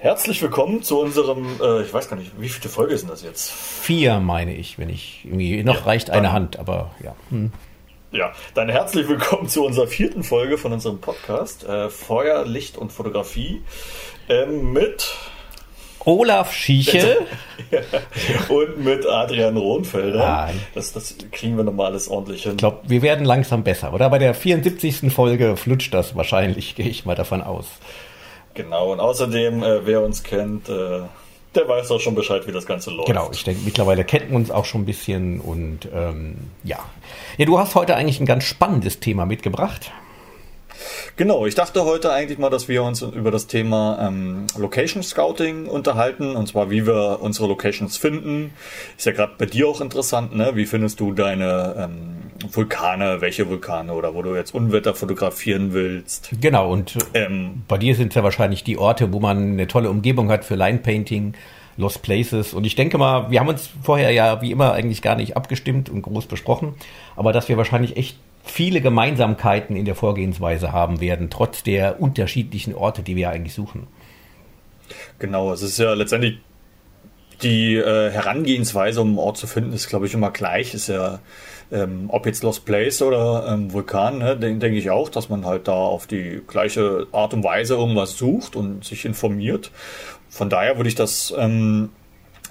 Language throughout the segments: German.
Herzlich willkommen zu unserem, äh, ich weiß gar nicht, wie viele Folge sind das jetzt? Vier, meine ich, wenn ich irgendwie, noch ja, reicht eine Hand, aber ja. Hm. Ja, dann herzlich willkommen zu unserer vierten Folge von unserem Podcast äh, Feuer, Licht und Fotografie ähm, mit Olaf Schieche und mit Adrian Rohnfelder. Nein. Das, das kriegen wir nochmal alles ordentlich hin. Ich glaube, wir werden langsam besser, oder? Bei der 74. Folge flutscht das wahrscheinlich, gehe ich mal davon aus. Genau, und außerdem, äh, wer uns kennt, äh, der weiß auch schon Bescheid, wie das Ganze läuft. Genau, ich denke, mittlerweile kennen wir uns auch schon ein bisschen und ähm, ja. Ja, du hast heute eigentlich ein ganz spannendes Thema mitgebracht. Genau, ich dachte heute eigentlich mal, dass wir uns über das Thema ähm, Location Scouting unterhalten und zwar wie wir unsere Locations finden. Ist ja gerade bei dir auch interessant, ne? Wie findest du deine ähm, Vulkane, welche Vulkane oder wo du jetzt Unwetter fotografieren willst? Genau, und ähm, bei dir sind es ja wahrscheinlich die Orte, wo man eine tolle Umgebung hat für Line Painting. Lost Places. Und ich denke mal, wir haben uns vorher ja wie immer eigentlich gar nicht abgestimmt und groß besprochen, aber dass wir wahrscheinlich echt viele Gemeinsamkeiten in der Vorgehensweise haben werden, trotz der unterschiedlichen Orte, die wir eigentlich suchen. Genau, es ist ja letztendlich die äh, Herangehensweise, um einen Ort zu finden, ist, glaube ich, immer gleich. Ist ja, ähm, ob jetzt Lost Place oder ähm, Vulkan, ne, denke denk ich auch, dass man halt da auf die gleiche Art und Weise irgendwas sucht und sich informiert. Von daher würde ich das ähm,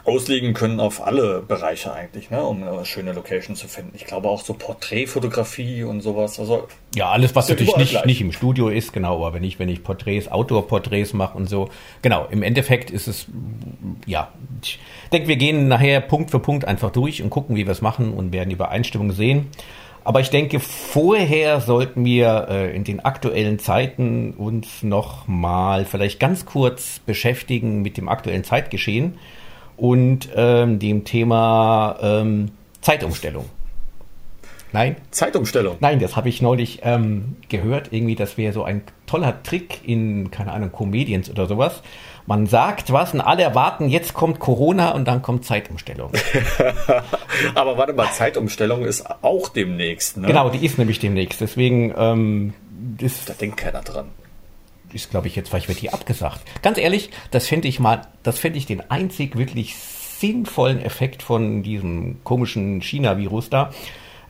auslegen können auf alle Bereiche eigentlich, ne, um eine schöne Location zu finden. Ich glaube auch so Porträtfotografie und sowas. Also ja, alles, was natürlich nicht, nicht im Studio ist, genau, aber wenn ich, wenn ich Porträts, Outdoor-Porträts mache und so, genau, im Endeffekt ist es, ja, ich denke, wir gehen nachher Punkt für Punkt einfach durch und gucken, wie wir es machen und werden Übereinstimmung sehen. Aber ich denke, vorher sollten wir äh, in den aktuellen Zeiten uns noch mal vielleicht ganz kurz beschäftigen mit dem aktuellen Zeitgeschehen und ähm, dem Thema ähm, Zeitumstellung. Nein? Zeitumstellung? Nein, das habe ich neulich ähm, gehört. Irgendwie, das wäre so ein toller Trick in, keine Ahnung, Comedians oder sowas. Man sagt was und alle erwarten, jetzt kommt Corona und dann kommt Zeitumstellung. Aber warte mal, Zeitumstellung ist auch demnächst, ne? Genau, die ist nämlich demnächst. Deswegen ähm, ist. Da denkt keiner dran ist, glaube ich, jetzt, vielleicht wird die abgesagt. Ganz ehrlich, das fände ich mal, das fände ich den einzig wirklich sinnvollen Effekt von diesem komischen China-Virus da,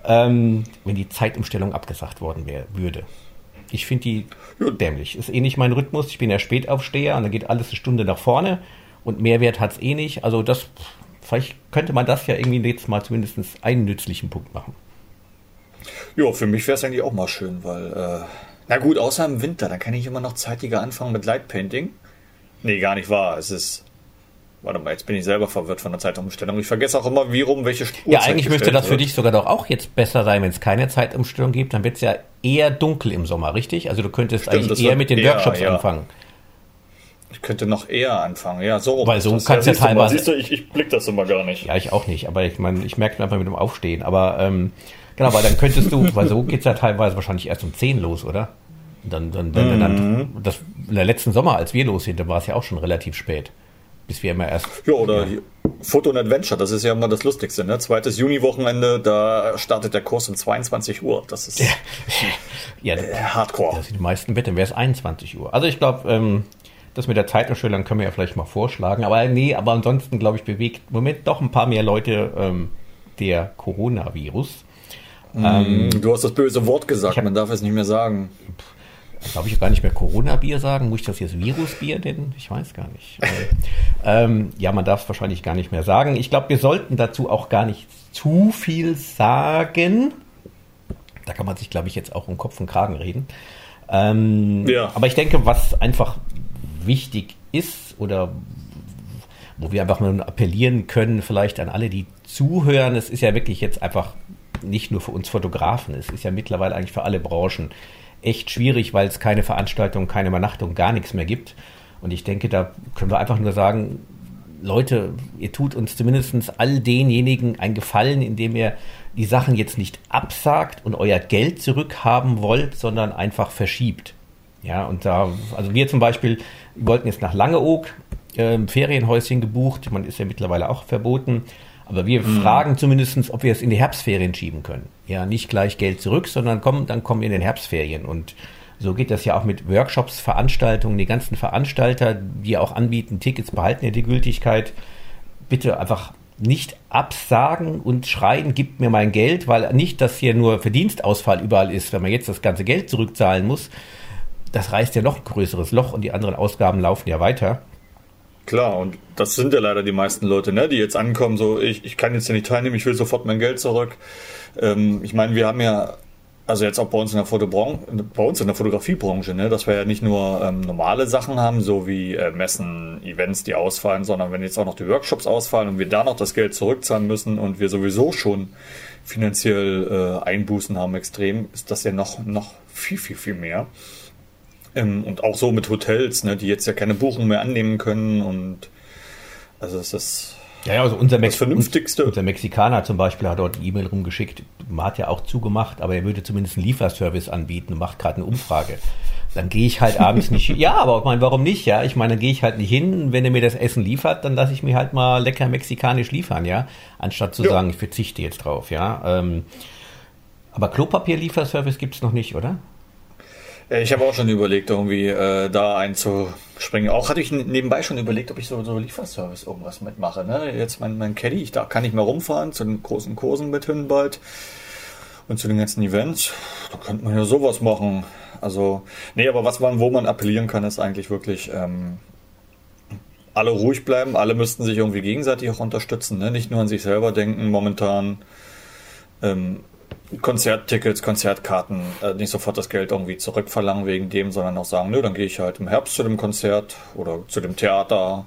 ähm, wenn die Zeitumstellung abgesagt worden wär, würde. Ich finde die ja. dämlich. Ist eh nicht mein Rhythmus. Ich bin ja Spätaufsteher und dann geht alles eine Stunde nach vorne und Mehrwert hat es eh nicht. Also das, vielleicht könnte man das ja irgendwie jetzt mal zumindest einen nützlichen Punkt machen. Ja, für mich wäre es eigentlich auch mal schön, weil äh, na gut, außer im Winter, dann kann ich immer noch zeitiger anfangen mit Light Painting. Nee, gar nicht wahr. Es ist. Warte mal, jetzt bin ich selber verwirrt von der Zeitumstellung. Ich vergesse auch immer, wie rum welche Uhrzeit Ja, eigentlich müsste das für dich sogar doch auch jetzt besser sein, wenn es keine Zeitumstellung gibt. Dann wird es ja eher dunkel im Sommer, richtig? Also du könntest Stimmt, eigentlich eher mit den eher, Workshops ja. anfangen. Ich könnte noch eher anfangen, ja, so. Weil so kannst ja, ja teilweise. Siehst du, ich, ich blick das immer gar nicht. Ja, ich auch nicht, aber ich meine, ich merke einfach mit dem Aufstehen. Aber ähm, genau, weil dann könntest du, weil so geht es ja teilweise wahrscheinlich erst um 10 los, oder? Dann, dann, dann, mhm. dann, das, in der letzten Sommer, als wir los sind, da war es ja auch schon relativ spät. Bis wir immer erst. Ja, oder ja. Foto und Adventure, das ist ja immer das Lustigste, ne? Zweites Juni-Wochenende, da startet der Kurs um 22 Uhr. Das ist ja, äh, Hardcore. Das sind die meisten Wetten, wäre es 21 Uhr. Also ich glaube, ähm, das mit der Zeitumstellung können wir ja vielleicht mal vorschlagen. Aber nee, aber ansonsten, glaube ich, bewegt im Moment doch ein paar mehr Leute ähm, der Coronavirus. Mm, ähm, du hast das böse Wort gesagt, hab, man darf es nicht mehr sagen. Pff, Darf ich gar nicht mehr Corona-Bier sagen? Muss ich das jetzt Virus-Bier nennen? Ich weiß gar nicht. ähm, ja, man darf es wahrscheinlich gar nicht mehr sagen. Ich glaube, wir sollten dazu auch gar nicht zu viel sagen. Da kann man sich, glaube ich, jetzt auch um Kopf und Kragen reden. Ähm, ja. Aber ich denke, was einfach wichtig ist oder wo wir einfach mal appellieren können, vielleicht an alle, die zuhören, es ist ja wirklich jetzt einfach nicht nur für uns Fotografen, es ist ja mittlerweile eigentlich für alle Branchen echt schwierig, weil es keine Veranstaltung, keine Übernachtung, gar nichts mehr gibt. Und ich denke, da können wir einfach nur sagen, Leute, ihr tut uns zumindest all denjenigen einen Gefallen, indem ihr die Sachen jetzt nicht absagt und euer Geld zurückhaben wollt, sondern einfach verschiebt. Ja, und da, also wir zum Beispiel wir wollten jetzt nach Langeoog, äh, Ferienhäuschen gebucht, man ist ja mittlerweile auch verboten. Aber wir mhm. fragen zumindest, ob wir es in die Herbstferien schieben können. Ja, nicht gleich Geld zurück, sondern kommen, dann kommen wir in den Herbstferien. Und So geht das ja auch mit Workshops, Veranstaltungen. Die ganzen Veranstalter, die auch anbieten, Tickets behalten ja die Gültigkeit. Bitte einfach nicht absagen und schreien, gib mir mein Geld, weil nicht, dass hier nur Verdienstausfall überall ist, wenn man jetzt das ganze Geld zurückzahlen muss. Das reißt ja noch ein größeres Loch und die anderen Ausgaben laufen ja weiter. Klar, und das sind ja leider die meisten Leute, ne, die jetzt ankommen, so, ich, ich kann jetzt hier nicht teilnehmen, ich will sofort mein Geld zurück. Ähm, ich meine, wir haben ja, also jetzt auch bei uns in der Fotobranche, bei uns in der Fotografiebranche, ne, dass wir ja nicht nur ähm, normale Sachen haben, so wie äh, Messen, Events, die ausfallen, sondern wenn jetzt auch noch die Workshops ausfallen und wir da noch das Geld zurückzahlen müssen und wir sowieso schon finanziell äh, Einbußen haben extrem, ist das ja noch, noch viel, viel, viel mehr. Ähm, und auch so mit Hotels, ne, die jetzt ja keine Buchung mehr annehmen können und also es ist ja, ja, also unser, Mex Vernünftigste. unser Mexikaner zum Beispiel hat dort eine E-Mail rumgeschickt, man hat ja auch zugemacht, aber er würde zumindest einen Lieferservice anbieten und macht gerade eine Umfrage. Dann gehe ich halt abends nicht. Ja, aber ich meine, warum nicht? Ja, ich meine, dann gehe ich halt nicht hin. Wenn er mir das Essen liefert, dann lasse ich mir halt mal lecker mexikanisch liefern, ja, anstatt zu ja. sagen, ich verzichte jetzt drauf, ja. Ähm, aber Klopapier-Lieferservice gibt es noch nicht, oder? Ich habe auch schon überlegt, irgendwie äh, da einzuspringen. Auch hatte ich nebenbei schon überlegt, ob ich so, so Lieferservice irgendwas mitmache. Ne? Jetzt mein, mein Caddy, ich da kann nicht mehr rumfahren zu den großen Kursen mit hin bald und zu den ganzen Events. Da könnte man ja sowas machen. Also, nee, aber was man, wo man appellieren kann, ist eigentlich wirklich ähm, alle ruhig bleiben. Alle müssten sich irgendwie gegenseitig auch unterstützen. Ne? Nicht nur an sich selber denken momentan. Ähm, Konzerttickets, Konzertkarten, äh, nicht sofort das Geld irgendwie zurückverlangen wegen dem, sondern auch sagen, nö, dann gehe ich halt im Herbst zu dem Konzert oder zu dem Theater.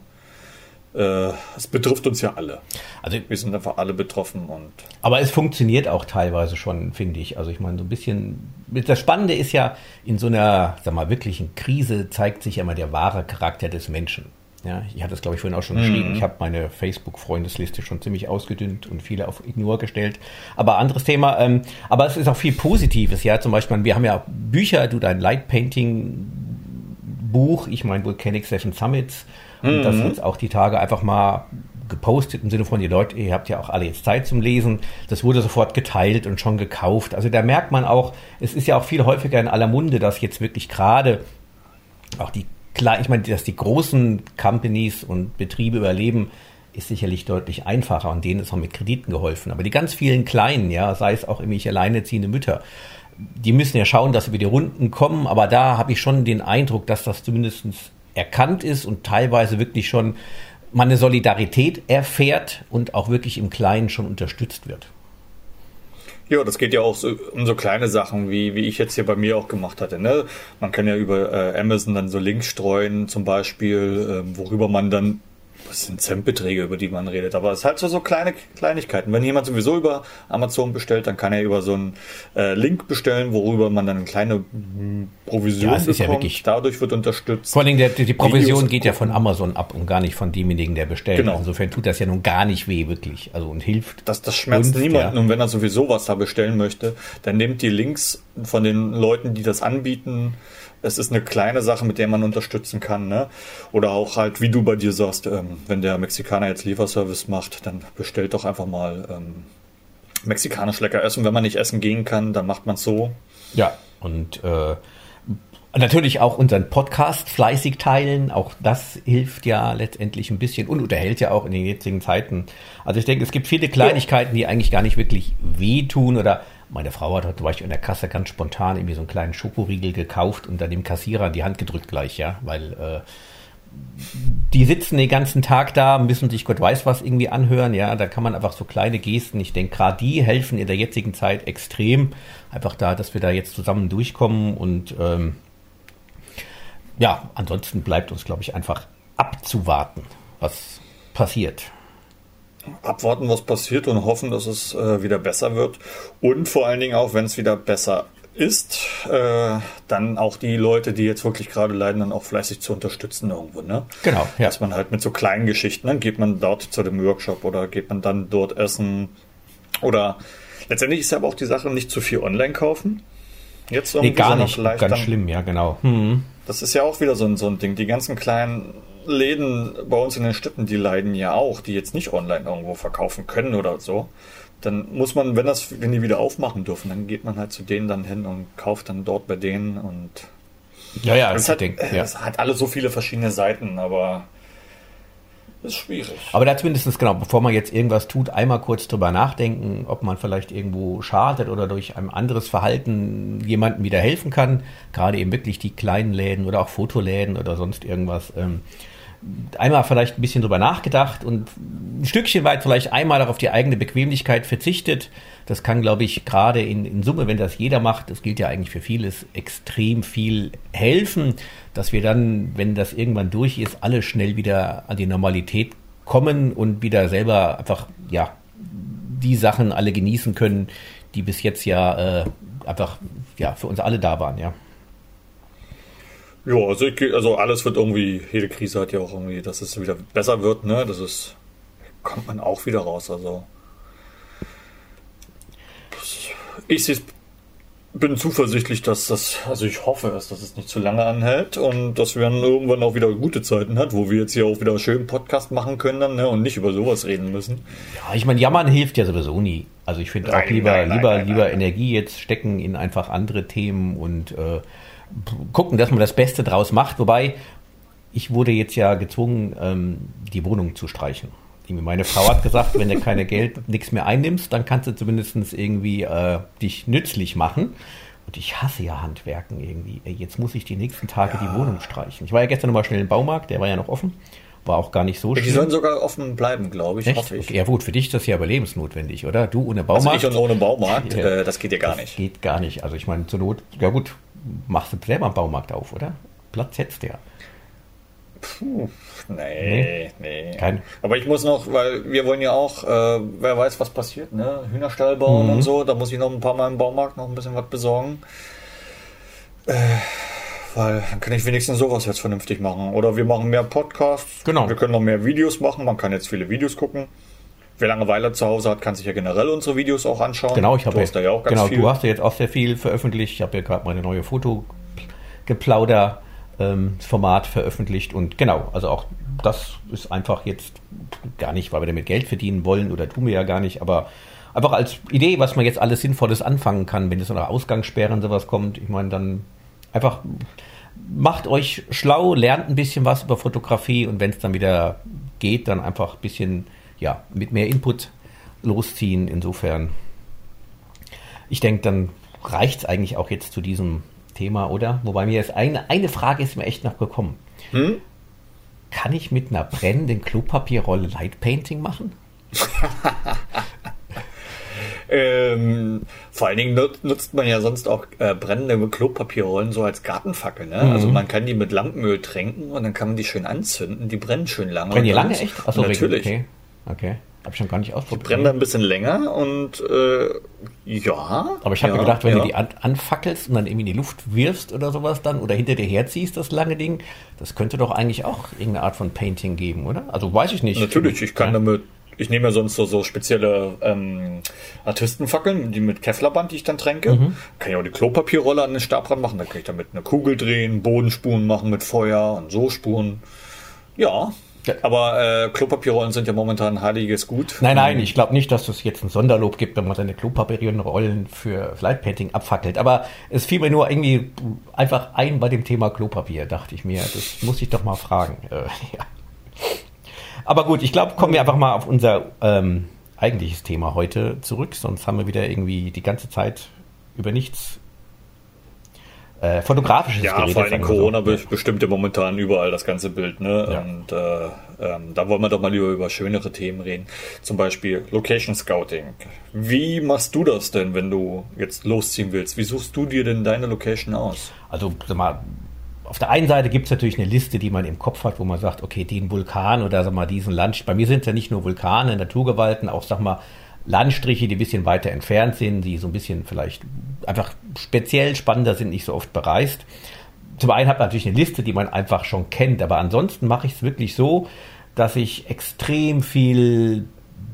Äh, es betrifft uns ja alle. Also wir sind einfach alle betroffen und. Aber es funktioniert auch teilweise schon, finde ich. Also ich meine, so ein bisschen. Das Spannende ist ja, in so einer, sag mal, wirklichen Krise zeigt sich ja immer der wahre Charakter des Menschen. Ja, ich hatte es, glaube ich, vorhin auch schon mhm. geschrieben. Ich habe meine Facebook-Freundesliste schon ziemlich ausgedünnt und viele auf Ignore gestellt. Aber anderes Thema. Ähm, aber es ist auch viel Positives. Ja, zum Beispiel, wir haben ja Bücher, du dein Lightpainting-Buch, ich meine Volcanic Session Summits. Und mhm. das jetzt auch die Tage einfach mal gepostet im Sinne von, die Leute, ihr habt ja auch alle jetzt Zeit zum Lesen. Das wurde sofort geteilt und schon gekauft. Also da merkt man auch, es ist ja auch viel häufiger in aller Munde, dass jetzt wirklich gerade auch die Klar, ich meine, dass die großen Companies und Betriebe überleben, ist sicherlich deutlich einfacher und denen ist auch mit Krediten geholfen. Aber die ganz vielen kleinen, ja, sei es auch irgendwelche alleinerziehende Mütter, die müssen ja schauen, dass sie über die Runden kommen. Aber da habe ich schon den Eindruck, dass das zumindest erkannt ist und teilweise wirklich schon man eine Solidarität erfährt und auch wirklich im Kleinen schon unterstützt wird. Ja, das geht ja auch so, um so kleine Sachen, wie, wie ich jetzt hier bei mir auch gemacht hatte. Ne? Man kann ja über äh, Amazon dann so Links streuen, zum Beispiel, äh, worüber man dann das sind Centbeträge, über die man redet. Aber es ist halt so, so kleine Kleinigkeiten. Wenn jemand sowieso über Amazon bestellt, dann kann er über so einen äh, Link bestellen, worüber man dann eine kleine Provision ja, bekommt. Ja wirklich, Dadurch wird unterstützt. Vor allem der, die Provision Videos geht ja von Amazon ab und gar nicht von demjenigen, der bestellt. Genau. Insofern tut das ja nun gar nicht weh, wirklich. Also und hilft. Das, das schmerzt und, niemanden. Ja. Und wenn er sowieso was da bestellen möchte, dann nimmt die Links von den Leuten, die das anbieten, es ist eine kleine Sache, mit der man unterstützen kann. Ne? Oder auch halt, wie du bei dir sagst, ähm, wenn der Mexikaner jetzt Lieferservice macht, dann bestellt doch einfach mal ähm, mexikanisch lecker essen. Wenn man nicht essen gehen kann, dann macht man es so. Ja, und äh, natürlich auch unseren Podcast fleißig teilen. Auch das hilft ja letztendlich ein bisschen und unterhält ja auch in den jetzigen Zeiten. Also ich denke, es gibt viele Kleinigkeiten, die eigentlich gar nicht wirklich wehtun oder meine Frau hat heute, war ich in der Kasse ganz spontan irgendwie so einen kleinen Schokoriegel gekauft und dann dem Kassierer in die Hand gedrückt gleich, ja, weil äh, die sitzen den ganzen Tag da, müssen sich Gott weiß was irgendwie anhören, ja, da kann man einfach so kleine Gesten, ich denke, gerade die helfen in der jetzigen Zeit extrem, einfach da, dass wir da jetzt zusammen durchkommen und ähm, ja, ansonsten bleibt uns, glaube ich, einfach abzuwarten, was passiert abwarten, was passiert und hoffen, dass es äh, wieder besser wird. Und vor allen Dingen auch, wenn es wieder besser ist, äh, dann auch die Leute, die jetzt wirklich gerade leiden, dann auch fleißig zu unterstützen irgendwo. Ne? Genau. Ja. Dass man halt mit so kleinen Geschichten, dann geht man dort zu dem Workshop oder geht man dann dort essen oder letztendlich ist ja aber auch die Sache, nicht zu viel online kaufen. Jetzt irgendwie nee, gar nicht. Ganz dann, schlimm, ja, genau. Hm. Das ist ja auch wieder so ein, so ein Ding. Die ganzen kleinen Läden bei uns in den Städten, die leiden ja auch, die jetzt nicht online irgendwo verkaufen können oder so. Dann muss man, wenn das, wenn die wieder aufmachen dürfen, dann geht man halt zu denen dann hin und kauft dann dort bei denen und Ja, ja, es ich hat, äh, ja. es hat alles so viele verschiedene Seiten, aber ist schwierig. Aber da zumindest, genau, bevor man jetzt irgendwas tut, einmal kurz drüber nachdenken, ob man vielleicht irgendwo schadet oder durch ein anderes Verhalten jemandem wieder helfen kann. Gerade eben wirklich die kleinen Läden oder auch Fotoläden oder sonst irgendwas. Ähm, einmal vielleicht ein bisschen drüber nachgedacht und ein Stückchen weit vielleicht einmal auch auf die eigene Bequemlichkeit verzichtet. Das kann, glaube ich, gerade in, in Summe, wenn das jeder macht, das gilt ja eigentlich für vieles, extrem viel helfen, dass wir dann, wenn das irgendwann durch ist, alle schnell wieder an die Normalität kommen und wieder selber einfach, ja, die Sachen alle genießen können, die bis jetzt ja äh, einfach ja, für uns alle da waren, ja. Ja, also, ich, also alles wird irgendwie, jede Krise hat ja auch irgendwie, dass es wieder besser wird, ne? Das ist, kommt man auch wieder raus. Also ich bin zuversichtlich, dass das, also ich hoffe es, dass es nicht zu lange anhält und dass wir dann irgendwann auch wieder gute Zeiten hat, wo wir jetzt hier auch wieder schön Podcast machen können dann, ne? und nicht über sowas reden müssen. Ja, ich meine, jammern hilft ja sowieso nie. Also ich finde auch Nein, lieber, nein, nein, lieber, nein, lieber nein. Energie jetzt stecken in einfach andere Themen und äh, gucken, dass man das Beste draus macht. Wobei, ich wurde jetzt ja gezwungen, ähm, die Wohnung zu streichen. Meine Frau hat gesagt, wenn du keine Geld, nichts mehr einnimmst, dann kannst du zumindest irgendwie äh, dich nützlich machen. Und ich hasse ja Handwerken irgendwie. Jetzt muss ich die nächsten Tage die Wohnung streichen. Ich war ja gestern nochmal schnell im Baumarkt, der war ja noch offen. War auch gar nicht so Die schlimm. sollen sogar offen bleiben, glaube ich, Echt? hoffe ich. Okay, ja gut, für dich ist das ja überlebensnotwendig, oder? Du ohne Also Baumarkt. ich und ohne Baumarkt, Ja. äh, das geht ja gar das nicht. geht gar nicht. Also ich meine, zur Not, ja gut, machst du selber einen Baumarkt auf, oder? Platz hättest du ja. Puh, nee, nee. Kein- Aber ich muss noch, weil wir wollen ja auch, äh, wer weiß, was passiert, ne? Hühnerstall bauen Mhm. und so. Da muss ich noch ein paar Mal im Baumarkt noch ein bisschen was besorgen. Äh, weil dann kann ich wenigstens sowas jetzt vernünftig machen. Oder wir machen mehr Podcasts. Genau. Wir können noch mehr Videos machen. Man kann jetzt viele Videos gucken. Wer Langeweile zu Hause hat, kann sich ja generell unsere Videos auch anschauen. Genau, ich habe da ja auch ganz genau, viel. du hast ja jetzt auch sehr viel veröffentlicht. Ich habe ja gerade meine neue Fotogeplauder ähm, Format veröffentlicht und genau, also auch das ist einfach jetzt gar nicht, weil wir damit Geld verdienen wollen oder tun wir ja gar nicht, aber einfach als Idee, was man jetzt alles Sinnvolles anfangen kann, wenn es so nach Ausgangssperren sowas kommt. Ich meine, dann einfach macht euch schlau, lernt ein bisschen was über Fotografie und wenn es dann wieder geht, dann einfach ein bisschen ja, mit mehr Input losziehen. Insofern, ich denke, dann reicht es eigentlich auch jetzt zu diesem Thema, oder? Wobei mir jetzt eine, eine Frage ist mir echt noch gekommen. Hm? Kann ich mit einer brennenden Klopapierrolle Lightpainting machen? Ähm, vor allen Dingen nut- nutzt man ja sonst auch äh, brennende Klopapierrollen so als Gartenfackel. Ne? Also Mhm. man kann die mit Lampenöl tränken und dann kann man die schön anzünden. Die brennen schön lange. Brennen die lange echt? Achso, natürlich. Okay. Okay. Hab ich schon gar nicht ausprobiert. Brennen dann ein bisschen länger und äh, ja. Aber ich habe ja, mir gedacht, wenn ja. du die an, anfackelst und dann irgendwie in die Luft wirfst oder sowas dann oder hinter dir herziehst, das lange Ding, das könnte doch eigentlich auch irgendeine Art von Painting geben, oder? Also weiß ich nicht. Natürlich, ich kann ja. damit. Ich nehme ja sonst so, so spezielle ähm, Artistenfackeln, die mit Kevlarband, die ich dann tränke. Mhm. Kann ich auch die Klopapierrolle an den Stabrand machen. Dann kann ich damit eine Kugel drehen, Bodenspuren machen mit Feuer und so Spuren. Ja. Aber äh, Klopapierrollen sind ja momentan ein heiliges Gut. Nein, nein, ich glaube nicht, dass es jetzt ein Sonderlob gibt, wenn man seine Klopapierrollen für Lightpainting abfackelt. Aber es fiel mir nur irgendwie einfach ein bei dem Thema Klopapier, dachte ich mir. Das muss ich doch mal fragen. Äh, ja. Aber gut, ich glaube, kommen wir einfach mal auf unser ähm, eigentliches Thema heute zurück. Sonst haben wir wieder irgendwie die ganze Zeit über nichts äh, Fotografisches Ja, geredet. vor allem so. Corona be- bestimmt ja momentan überall das ganze Bild. Ne? Ja. Und äh, ähm, da wollen wir doch mal lieber über schönere Themen reden. Zum Beispiel Location Scouting. Wie machst du das denn, wenn du jetzt losziehen willst? Wie suchst du dir denn deine Location aus? Also, sag mal, auf der einen Seite gibt es natürlich eine Liste, die man im Kopf hat, wo man sagt, okay, den Vulkan oder sag mal diesen Land. Bei mir sind es ja nicht nur Vulkane, Naturgewalten, auch sag mal Landstriche, die ein bisschen weiter entfernt sind, die so ein bisschen vielleicht einfach speziell spannender sind, nicht so oft bereist. Zum einen hat man natürlich eine Liste, die man einfach schon kennt, aber ansonsten mache ich es wirklich so, dass ich extrem viel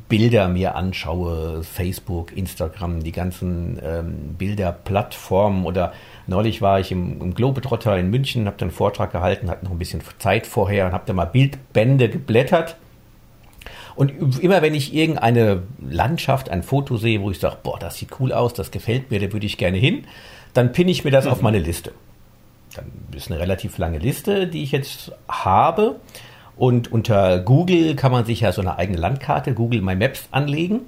Bilder mir anschaue, Facebook, Instagram, die ganzen ähm, Bilderplattformen oder neulich war ich im, im Globetrotter in München, habe dann einen Vortrag gehalten, hatte noch ein bisschen Zeit vorher und habe da mal Bildbände geblättert. Und immer wenn ich irgendeine Landschaft, ein Foto sehe, wo ich sage, boah, das sieht cool aus, das gefällt mir, da würde ich gerne hin, dann pinne ich mir das auf meine Liste. dann ist eine relativ lange Liste, die ich jetzt habe. Und unter Google kann man sich ja so eine eigene Landkarte, Google My Maps, anlegen.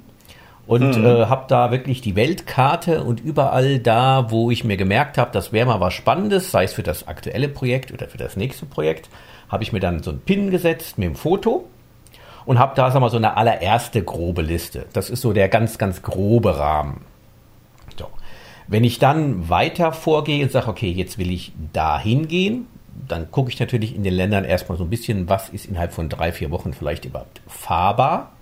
Und mhm. äh, habe da wirklich die Weltkarte und überall da, wo ich mir gemerkt habe, das wäre mal was Spannendes, sei es für das aktuelle Projekt oder für das nächste Projekt, habe ich mir dann so einen Pin gesetzt mit dem Foto und habe da sag mal, so eine allererste grobe Liste. Das ist so der ganz, ganz grobe Rahmen. So. Wenn ich dann weiter vorgehe und sage, okay, jetzt will ich da hingehen, dann gucke ich natürlich in den Ländern erstmal so ein bisschen, was ist innerhalb von drei, vier Wochen vielleicht überhaupt fahrbar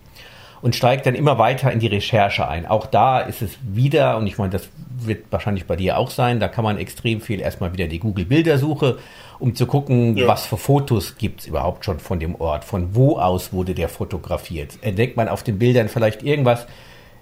und steige dann immer weiter in die Recherche ein. Auch da ist es wieder, und ich meine, das wird wahrscheinlich bei dir auch sein, da kann man extrem viel erstmal wieder die Google-Bildersuche, um zu gucken, ja. was für Fotos gibt es überhaupt schon von dem Ort, von wo aus wurde der fotografiert. Entdeckt man auf den Bildern vielleicht irgendwas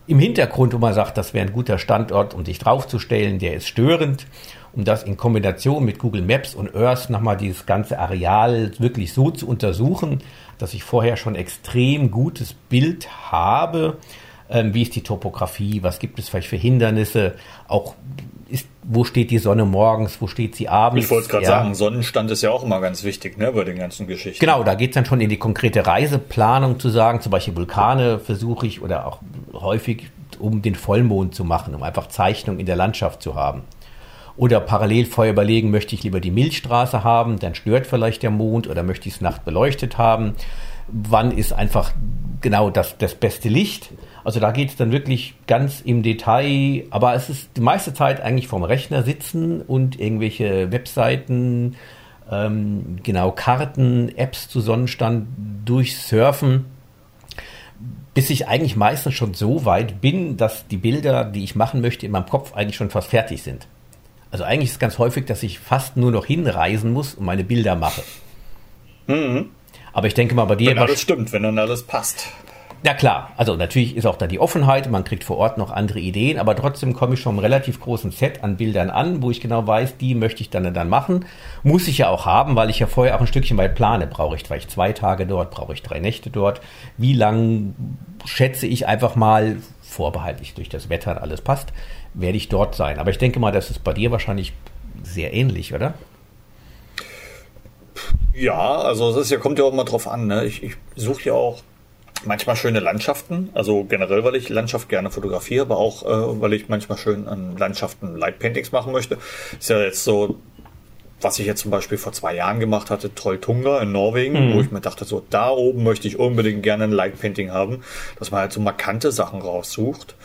im Hintergrund, wo man sagt, das wäre ein guter Standort, um sich draufzustellen, der ist störend um das in Kombination mit Google Maps und Earth nochmal dieses ganze Areal wirklich so zu untersuchen, dass ich vorher schon extrem gutes Bild habe. Ähm, wie ist die Topografie? Was gibt es vielleicht für Hindernisse? Auch ist, wo steht die Sonne morgens? Wo steht sie abends? Ich wollte gerade ja. sagen, Sonnenstand ist ja auch immer ganz wichtig, ne, bei den ganzen Geschichten. Genau, da geht es dann schon in die konkrete Reiseplanung zu sagen, zum Beispiel Vulkane versuche ich oder auch häufig, um den Vollmond zu machen, um einfach Zeichnung in der Landschaft zu haben. Oder parallel vorher überlegen, möchte ich lieber die Milchstraße haben, dann stört vielleicht der Mond oder möchte ich es nacht beleuchtet haben. Wann ist einfach genau das, das beste Licht? Also da geht es dann wirklich ganz im Detail, aber es ist die meiste Zeit eigentlich vom Rechner sitzen und irgendwelche Webseiten, ähm, genau Karten, Apps zu Sonnenstand durchsurfen, bis ich eigentlich meistens schon so weit bin, dass die Bilder, die ich machen möchte, in meinem Kopf eigentlich schon fast fertig sind. Also eigentlich ist es ganz häufig, dass ich fast nur noch hinreisen muss und meine Bilder mache. Mhm. Aber ich denke mal bei dir. Wenn alles stimmt, wenn dann alles passt. Ja klar, also natürlich ist auch da die Offenheit, man kriegt vor Ort noch andere Ideen, aber trotzdem komme ich schon einem relativ großen Set an Bildern an, wo ich genau weiß, die möchte ich dann dann machen. Muss ich ja auch haben, weil ich ja vorher auch ein Stückchen weit plane. Brauche ich vielleicht zwei Tage dort, brauche ich drei Nächte dort. Wie lang schätze ich einfach mal, vorbehaltlich durch das Wetter alles passt, werde ich dort sein. Aber ich denke mal, das ist bei dir wahrscheinlich sehr ähnlich, oder? Ja, also es ist ja, kommt ja auch mal drauf an. Ne? Ich, ich suche ja auch manchmal schöne Landschaften, also generell, weil ich Landschaft gerne fotografiere, aber auch, äh, weil ich manchmal schön an Landschaften Light Paintings machen möchte. Ist ja jetzt so, was ich jetzt zum Beispiel vor zwei Jahren gemacht hatte, Trolltunga in Norwegen, mhm. wo ich mir dachte, so da oben möchte ich unbedingt gerne ein Light Painting haben, dass man halt so markante Sachen raussucht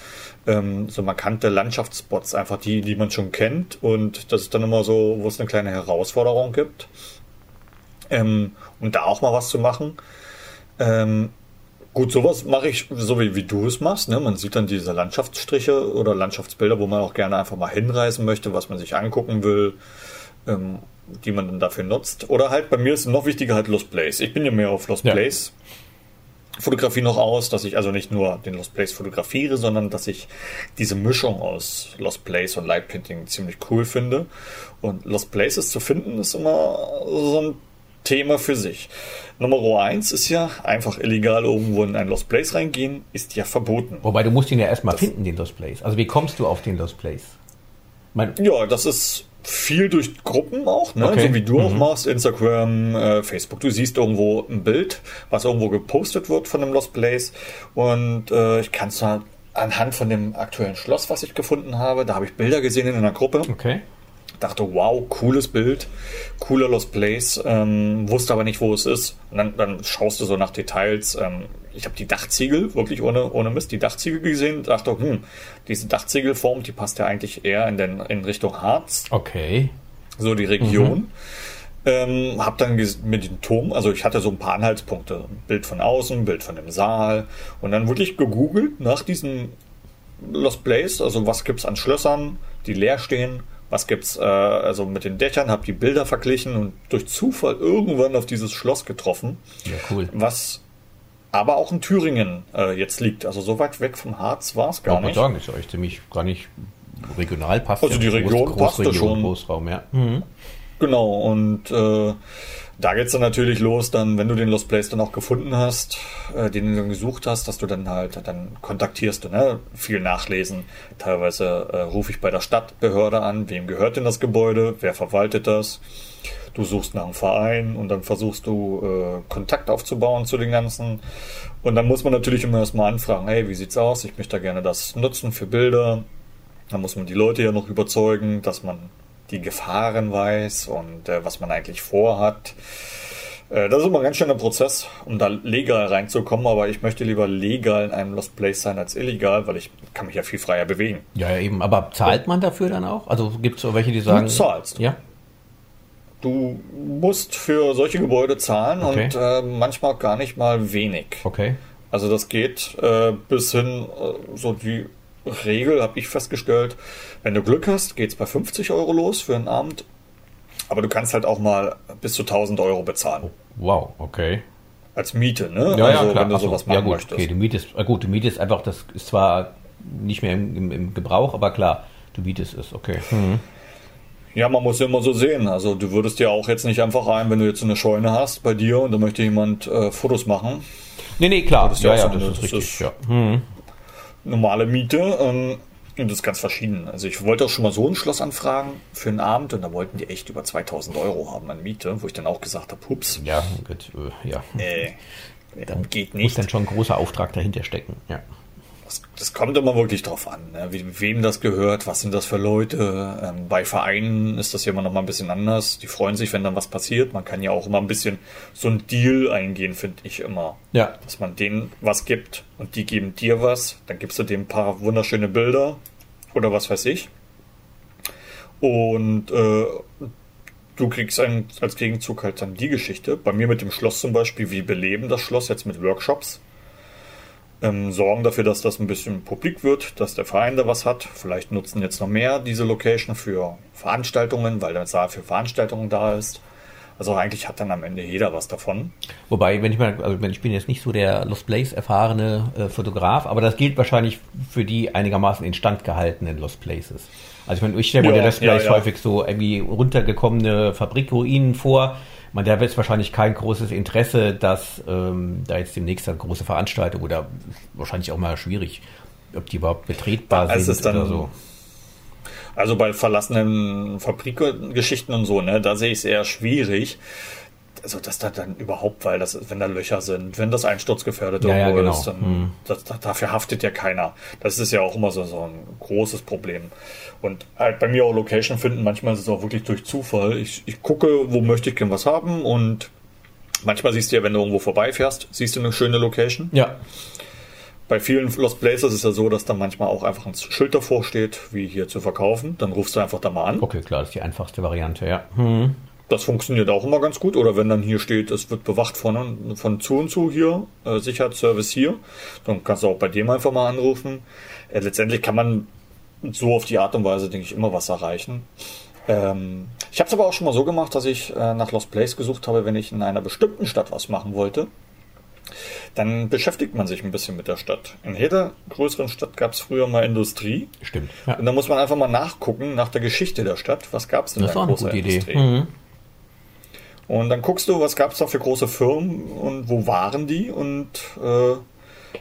ähm, so markante Landschaftsspots, einfach die, die man schon kennt. Und das ist dann immer so, wo es eine kleine Herausforderung gibt. Ähm, und da auch mal was zu machen. Ähm, gut, sowas mache ich so wie, wie du es machst. Ne? Man sieht dann diese Landschaftsstriche oder Landschaftsbilder, wo man auch gerne einfach mal hinreisen möchte, was man sich angucken will. Ähm, die man dann dafür nutzt. Oder halt bei mir ist noch wichtiger halt Lost Place. Ich bin ja mehr auf Lost ja. Place Fotografie noch aus, dass ich also nicht nur den Lost Place fotografiere, sondern dass ich diese Mischung aus Lost Place und Light Painting ziemlich cool finde. Und Lost Places zu finden ist immer so ein Thema für sich. Nummer eins ist ja einfach illegal irgendwo in ein Lost Place reingehen, ist ja verboten. Wobei du musst ihn ja erstmal finden, den Lost Place. Also wie kommst du auf den Lost Place? Mein ja, das ist viel durch Gruppen auch, ne? Okay. so wie du mhm. auch machst, Instagram, äh, Facebook. Du siehst irgendwo ein Bild, was irgendwo gepostet wird von einem Lost Place und äh, ich kann es anhand von dem aktuellen Schloss, was ich gefunden habe, da habe ich Bilder gesehen in einer Gruppe. Okay. Dachte, wow, cooles Bild, cooler Lost Place, ähm, wusste aber nicht, wo es ist. Und dann, dann schaust du so nach Details. Ähm, ich habe die Dachziegel, wirklich ohne, ohne Mist, die Dachziegel gesehen. Dachte, hm, diese Dachziegelform, die passt ja eigentlich eher in, den, in Richtung Harz. Okay. So die Region. Mhm. Ähm, hab dann mit dem Turm, also ich hatte so ein paar Anhaltspunkte. Bild von außen, Bild von dem Saal. Und dann wirklich gegoogelt nach diesem Lost Place, also was gibt's an Schlössern, die leer stehen, was gibt's äh, also mit den Dächern, habe die Bilder verglichen und durch Zufall irgendwann auf dieses Schloss getroffen. Ja, cool. Was aber auch in Thüringen äh, jetzt liegt. Also so weit weg vom Harz war es gar ja, nicht. sagen, ist ja echt ziemlich gar nicht regional passt. Also die Region Groß, passte schon. Großraum, ja. Mhm. Genau, und äh, da geht's dann natürlich los, dann, wenn du den Lost Place dann auch gefunden hast, äh, den du dann gesucht hast, dass du dann halt, dann kontaktierst du, ne? Viel nachlesen. Teilweise äh, rufe ich bei der Stadtbehörde an, wem gehört denn das Gebäude, wer verwaltet das. Du suchst nach einem Verein und dann versuchst du äh, Kontakt aufzubauen zu den ganzen. Und dann muss man natürlich immer erstmal anfragen, hey, wie sieht's aus? Ich möchte gerne das nutzen für Bilder. Dann muss man die Leute ja noch überzeugen, dass man die Gefahren weiß und äh, was man eigentlich vorhat. Äh, das ist immer ein ganz schöner Prozess, um da legal reinzukommen, aber ich möchte lieber legal in einem Lost Place sein als illegal, weil ich kann mich ja viel freier bewegen. Ja, ja eben. Aber zahlt man dafür dann auch? Also gibt es so welche, die sagen... Du zahlst. Ja. Du musst für solche Gebäude zahlen Okay. und äh, manchmal gar nicht mal wenig. Okay. Also das geht äh, bis hin, äh, so die Regel habe ich festgestellt, wenn du Glück hast, geht's bei 50 Euro los für einen Abend. Aber du kannst halt auch mal bis zu 1000 Euro bezahlen. Wow, okay. Als Miete, ne? Ja, ja, also, klar. wenn du Ach so, sowas ja, machen gut, möchtest. okay, du mietest, äh, gut, du mietest einfach, das ist zwar nicht mehr im, im, im Gebrauch, aber klar, du mietest es, okay. Hm. Ja, man muss ja immer so sehen. Also du würdest ja auch jetzt nicht einfach rein, wenn du jetzt eine Scheune hast bei dir und da möchte jemand äh, Fotos machen. Nee, nee, klar, ja, auch ja, sagen, das das ist richtig, ist- ja. Hm. Normale Miete. Ähm, und das ist ganz verschieden. Also ich wollte auch schon mal so ein Schloss anfragen für einen Abend und da wollten die echt über 2000 Euro haben an Miete, wo ich dann auch gesagt habe, hups, Ja, gut, äh, ja. äh, das geht Muss nicht. dann schon ein großer Auftrag dahinter stecken, ja. Das, das kommt immer wirklich drauf an, ne? wie, wem das gehört, was sind das für Leute. Ähm, bei Vereinen ist das ja immer noch mal ein bisschen anders. Die freuen sich, wenn dann was passiert. Man kann ja auch immer ein bisschen so ein Deal eingehen, finde ich immer. Ja, Dass man denen was gibt und die geben dir was. Dann gibst du dem ein paar wunderschöne Bilder oder was weiß ich. Und äh, du kriegst einen, als Gegenzug halt dann die Geschichte. Bei mir mit dem Schloss zum Beispiel, wir beleben das Schloss jetzt mit Workshops. Ähm, sorgen dafür, dass das ein bisschen publik wird, dass der Verein da was hat. Vielleicht nutzen jetzt noch mehr diese Location für Veranstaltungen, weil der Saal für Veranstaltungen da ist. Also eigentlich hat dann am Ende jeder was davon. Wobei, wenn ich mal, also ich bin jetzt nicht so der Lost Place erfahrene äh, Fotograf, aber das gilt wahrscheinlich für die einigermaßen instand gehaltenen Lost Places. Also ich meine, ich stelle mir Ja, der Lost ja, Place ja. häufig so irgendwie runtergekommene Fabrikruinen vor. Man, da wird es wahrscheinlich kein großes Interesse, dass ähm, da jetzt demnächst eine große Veranstaltung oder wahrscheinlich auch mal schwierig, ob die überhaupt betretbar ist sind oder so. Also bei verlassenen Fabrikgeschichten und so, ne, da sehe ich es eher schwierig. Also, dass da dann überhaupt, weil das, wenn da Löcher sind, wenn das einsturzgefährdet Ja, ja, irgendwo genau. ist, dann, Hm. das, da- dafür haftet ja keiner. Das ist ja auch immer so, so ein großes Problem. Und halt bei mir auch Location finden, manchmal ist es auch wirklich durch Zufall. Ich, ich gucke, wo möchte ich gern was haben und manchmal siehst du ja, wenn du irgendwo vorbeifährst, siehst du eine schöne Location. Ja, Bei vielen Lost Places ist es ja so, dass da manchmal auch einfach ein Schild davor steht, wie hier zu verkaufen. Dann rufst du einfach da mal an. okay, klar, das ist die einfachste Variante, ja. Hm. Das funktioniert auch immer ganz gut. Oder wenn dann hier steht, es wird bewacht von, von zu und zu hier, äh, Sicherheitsservice hier, dann kannst du auch bei dem einfach mal anrufen. Äh, letztendlich kann man so auf die Art und Weise, denke ich, immer was erreichen. Ähm, ich habe es aber auch schon mal so gemacht, dass ich äh, nach Lost Place gesucht habe, wenn ich in einer bestimmten Stadt was machen wollte. Dann beschäftigt man sich ein bisschen mit der Stadt. In jeder größeren Stadt gab es früher mal Industrie. Stimmt. Ja. Und da muss man einfach mal nachgucken nach der Geschichte der Stadt. Was gab es denn Das da großer. Industrie? Mhm. Und dann guckst du, was gab es da für große Firmen und wo waren die und äh,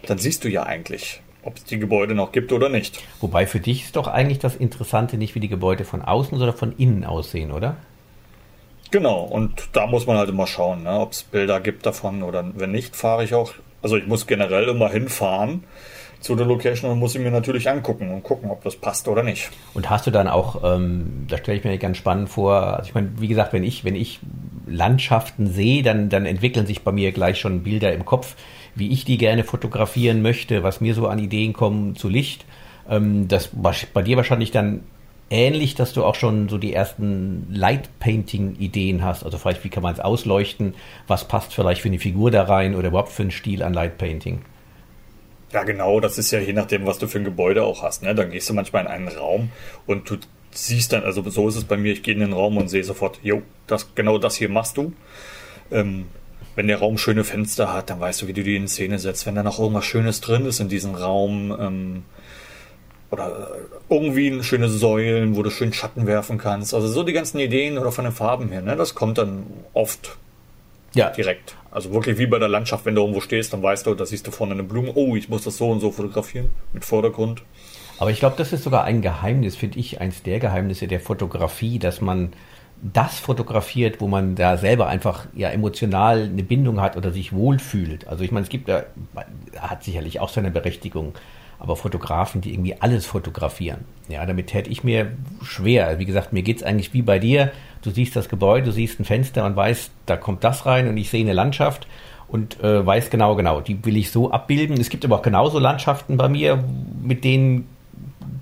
dann siehst du ja eigentlich, ob es die Gebäude noch gibt oder nicht. Wobei für dich ist doch eigentlich das Interessante nicht, wie die Gebäude von außen, sondern von innen aussehen, oder? Genau, und da muss man halt immer schauen, ne, ob es Bilder gibt davon oder wenn nicht, fahre ich auch. Also ich muss generell immer hinfahren zu der Location und muss sie mir natürlich angucken und gucken, ob das passt oder nicht. Und hast du dann auch, ähm, da stelle ich mir ganz spannend vor, also ich meine, wie gesagt, wenn ich, wenn ich Landschaften sehe, dann, dann entwickeln sich bei mir gleich schon Bilder im Kopf, wie ich die gerne fotografieren möchte, was mir so an Ideen kommen zu Licht. Ähm, das war bei dir wahrscheinlich dann ähnlich, dass du auch schon so die ersten Light-Painting-Ideen hast. Also vielleicht, wie kann man es ausleuchten, was passt vielleicht für eine Figur da rein oder überhaupt für einen Stil an Light-Painting. Ja, genau, das ist ja je nachdem, was du für ein Gebäude auch hast. Ne? Dann gehst du manchmal in einen Raum und du siehst dann, also so ist es bei mir, ich gehe in den Raum und sehe sofort, jo, das, genau das hier machst du. Ähm, wenn der Raum schöne Fenster hat, dann weißt du, wie du die in Szene setzt. Wenn da noch irgendwas Schönes drin ist in diesem Raum, ähm, oder irgendwie schöne Säulen, wo du schön Schatten werfen kannst. Also so die ganzen Ideen oder von den Farben her, ne? Das kommt dann oft Ja. Direkt. Also wirklich wie bei der Landschaft, wenn du irgendwo stehst, dann weißt du, da siehst du vorne eine Blume, oh, ich muss das so und so fotografieren mit Vordergrund. Aber ich glaube, das ist sogar ein Geheimnis, finde ich, eins der Geheimnisse der Fotografie, dass man das fotografiert, wo man da selber einfach ja emotional eine Bindung hat oder sich wohlfühlt. Also ich meine, es gibt da, hat sicherlich auch seine Berechtigung, aber Fotografen, die irgendwie alles fotografieren, ja, damit täte ich mir schwer. Wie gesagt, mir geht es eigentlich wie bei dir. Du siehst das Gebäude, du siehst ein Fenster und weißt, da kommt das rein und ich sehe eine Landschaft und äh, weiß genau, genau, die will ich so abbilden. Es gibt aber auch genauso Landschaften bei mir, mit denen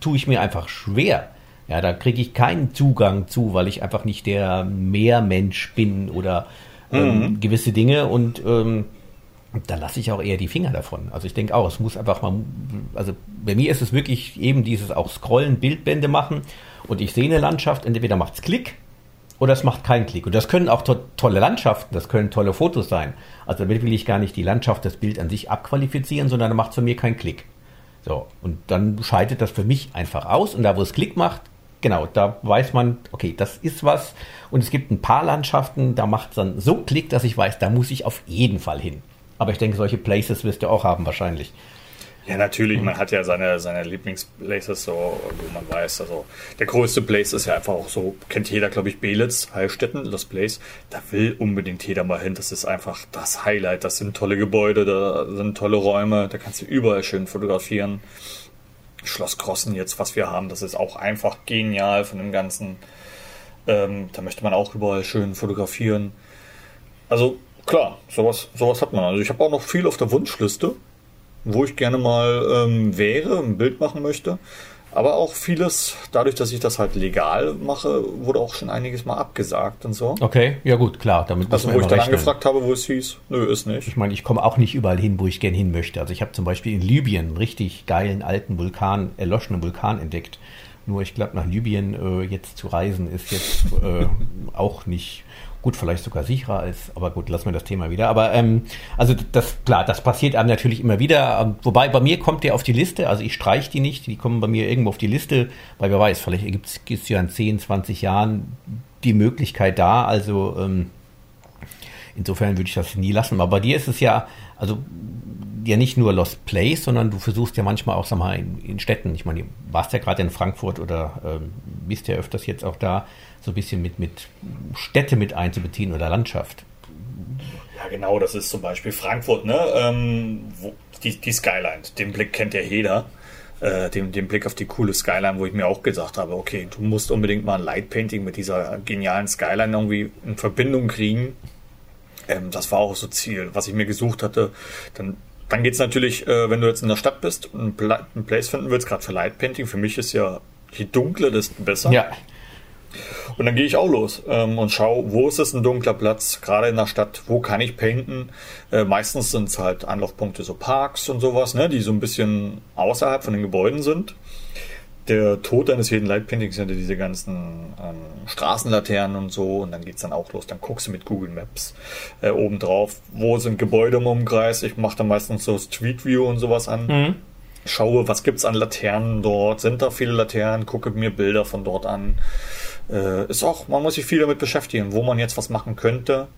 tue ich mir einfach schwer. Ja, da kriege ich keinen Zugang zu, weil ich einfach nicht der Mehrmensch bin oder ähm, mhm. gewisse Dinge und ähm, da lasse ich auch eher die Finger davon. Also ich denke auch, es muss einfach mal, also bei mir ist es wirklich eben dieses auch Scrollen, Bildbände machen und ich sehe eine Landschaft, entweder macht es Klick oder es macht keinen Klick. Und das können auch to tolle Landschaften, das können tolle Fotos sein. Also damit will ich gar nicht die Landschaft, das Bild an sich abqualifizieren, sondern macht es für mir keinen Klick. So, und dann scheidet das für mich einfach aus und da, wo es Klick macht, genau, da weiß man, okay, das ist was. Und es gibt ein paar Landschaften, da macht es dann so Klick, dass ich weiß, da muss ich auf jeden Fall hin. Aber ich denke, solche Places wirst du auch haben wahrscheinlich. Ja, natürlich, man hat ja seine, seine Lieblingsplaces, so, wo man weiß, also der größte Place ist ja einfach auch so, kennt jeder, glaube ich, Belitz, Heilstätten, Lost Place, da will unbedingt jeder mal hin, das ist einfach das Highlight, das sind tolle Gebäude, da sind tolle Räume, da kannst du überall schön fotografieren. Schloss Crossen jetzt, was wir haben, das ist auch einfach genial von dem Ganzen. Ähm, da möchte man auch überall schön fotografieren. Also klar, sowas, sowas hat man. Also ich habe auch noch viel auf der Wunschliste wo ich gerne mal ähm, wäre, ein Bild machen möchte. Aber auch vieles, dadurch, dass ich das halt legal mache, wurde auch schon einiges mal abgesagt und so. Okay, ja gut, klar. Damit also wo ich dann rechnen. angefragt habe, wo es hieß, nö, ist nicht. Ich meine, ich komme auch nicht überall hin, wo ich gern hin möchte. Also ich habe zum Beispiel in Libyen einen richtig geilen alten Vulkan, erloschenen Vulkan entdeckt. Nur ich glaube, nach Libyen äh, jetzt zu reisen ist jetzt äh, auch nicht Gut, vielleicht sogar sicherer als, aber gut, lassen wir das Thema wieder. Aber ähm, also das, klar, das passiert einem natürlich immer wieder. Ähm, wobei bei mir kommt der auf die Liste, also ich streiche die nicht, die kommen bei mir irgendwo auf die Liste, weil wer weiß, vielleicht gibt es ja in 10, 20 Jahren die Möglichkeit da. Also ähm, insofern würde ich das nie lassen. Aber bei dir ist es ja, also ja nicht nur Lost Place, sondern du versuchst ja manchmal auch, sag mal, in, in Städten, ich meine, du warst ja gerade in Frankfurt oder ähm, bist ja öfters jetzt auch da, so ein bisschen mit, mit Städte mit einzubeziehen oder Landschaft. Ja, genau, das ist zum Beispiel Frankfurt, ne? Ähm, wo, die, die Skyline, den Blick kennt ja jeder. Äh, den, den Blick auf die coole Skyline, wo ich mir auch gesagt habe, okay, du musst unbedingt mal ein Lightpainting mit dieser genialen Skyline irgendwie in Verbindung kriegen. Ähm, das war auch so Ziel, was ich mir gesucht hatte. Dann, dann geht es natürlich, äh, wenn du jetzt in der Stadt bist, Pla ein Place finden willst, gerade für Lightpainting. Für mich ist ja, je dunkler, desto besser. Ja. Und dann gehe ich auch los ähm, und schaue, wo ist es ein dunkler Platz, gerade in der Stadt, wo kann ich painten. Äh, meistens sind es halt Anlaufpunkte, so Parks und sowas, ne, die so ein bisschen außerhalb von den Gebäuden sind. Der Tod eines jeden Lightpaintings sind ja diese ganzen ähm, Straßenlaternen und so. Und dann geht es dann auch los. Dann guckst du mit Google Maps äh, oben drauf, wo sind Gebäude im Umkreis. Ich mache dann meistens so Street View und sowas an. Mhm. Schaue, was gibt es an Laternen dort? Sind da viele Laternen? Gucke mir Bilder von dort an äh, ist auch, man muss sich viel damit beschäftigen, wo man jetzt was machen könnte.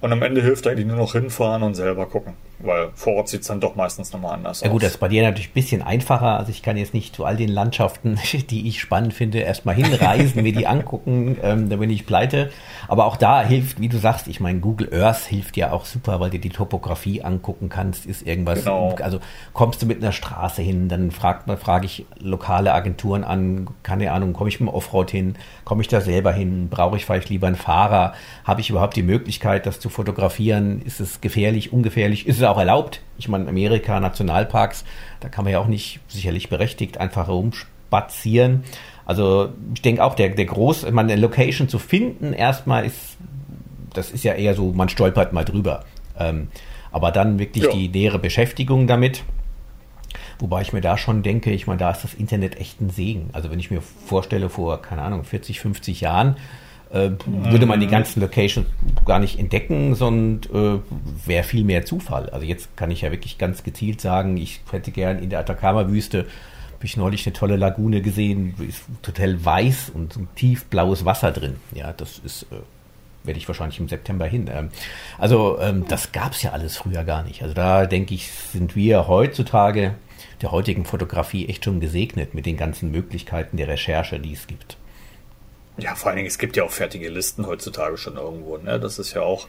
Und am Ende hilft eigentlich nur noch hinfahren und selber gucken weil vor Ort sieht es dann doch meistens nochmal anders aus. Ja gut, das ist bei dir natürlich ein bisschen einfacher. Also ich kann jetzt nicht zu all den Landschaften, die ich spannend finde, erstmal hinreisen, mir die angucken, ähm, da bin ich pleite. Aber auch da hilft, wie du sagst, ich meine, Google Earth hilft ja auch super, weil du die Topografie angucken kannst, ist irgendwas, genau. also kommst du mit einer Straße hin, dann fragt man, frage ich lokale Agenturen an, keine Ahnung, komme ich mit dem Offroad hin, komme ich da selber hin, brauche ich vielleicht lieber einen Fahrer, habe ich überhaupt die Möglichkeit, das zu fotografieren, ist es gefährlich, ungefährlich, ist es auch erlaubt. Ich meine, Amerika, Nationalparks, da kann man ja auch nicht sicherlich berechtigt einfach rumspazieren. Also ich denke auch, der, der groß, ich meine, eine Location zu finden, erstmal ist, das ist ja eher so, man stolpert mal drüber. Ähm, aber dann wirklich ja. die nähere Beschäftigung damit. Wobei ich mir da schon denke, ich meine, da ist das Internet echt ein Segen. Also wenn ich mir vorstelle, vor, keine Ahnung, 40, 50 Jahren, äh, würde man die ganzen Locations gar nicht entdecken, sondern äh, wäre viel mehr Zufall. Also jetzt kann ich ja wirklich ganz gezielt sagen, ich hätte gern in der Atacama-Wüste, habe ich neulich eine tolle Lagune gesehen, ist total weiß und tiefblaues Wasser drin. Ja, das ist, äh, werde ich wahrscheinlich im September hin. Ähm, also ähm, das gab es ja alles früher gar nicht. Also da denke ich, sind wir heutzutage der heutigen Fotografie echt schon gesegnet mit den ganzen Möglichkeiten der Recherche, die es gibt. Ja, vor allen Dingen, es gibt ja auch fertige Listen heutzutage schon irgendwo. Ne? Das ist ja auch,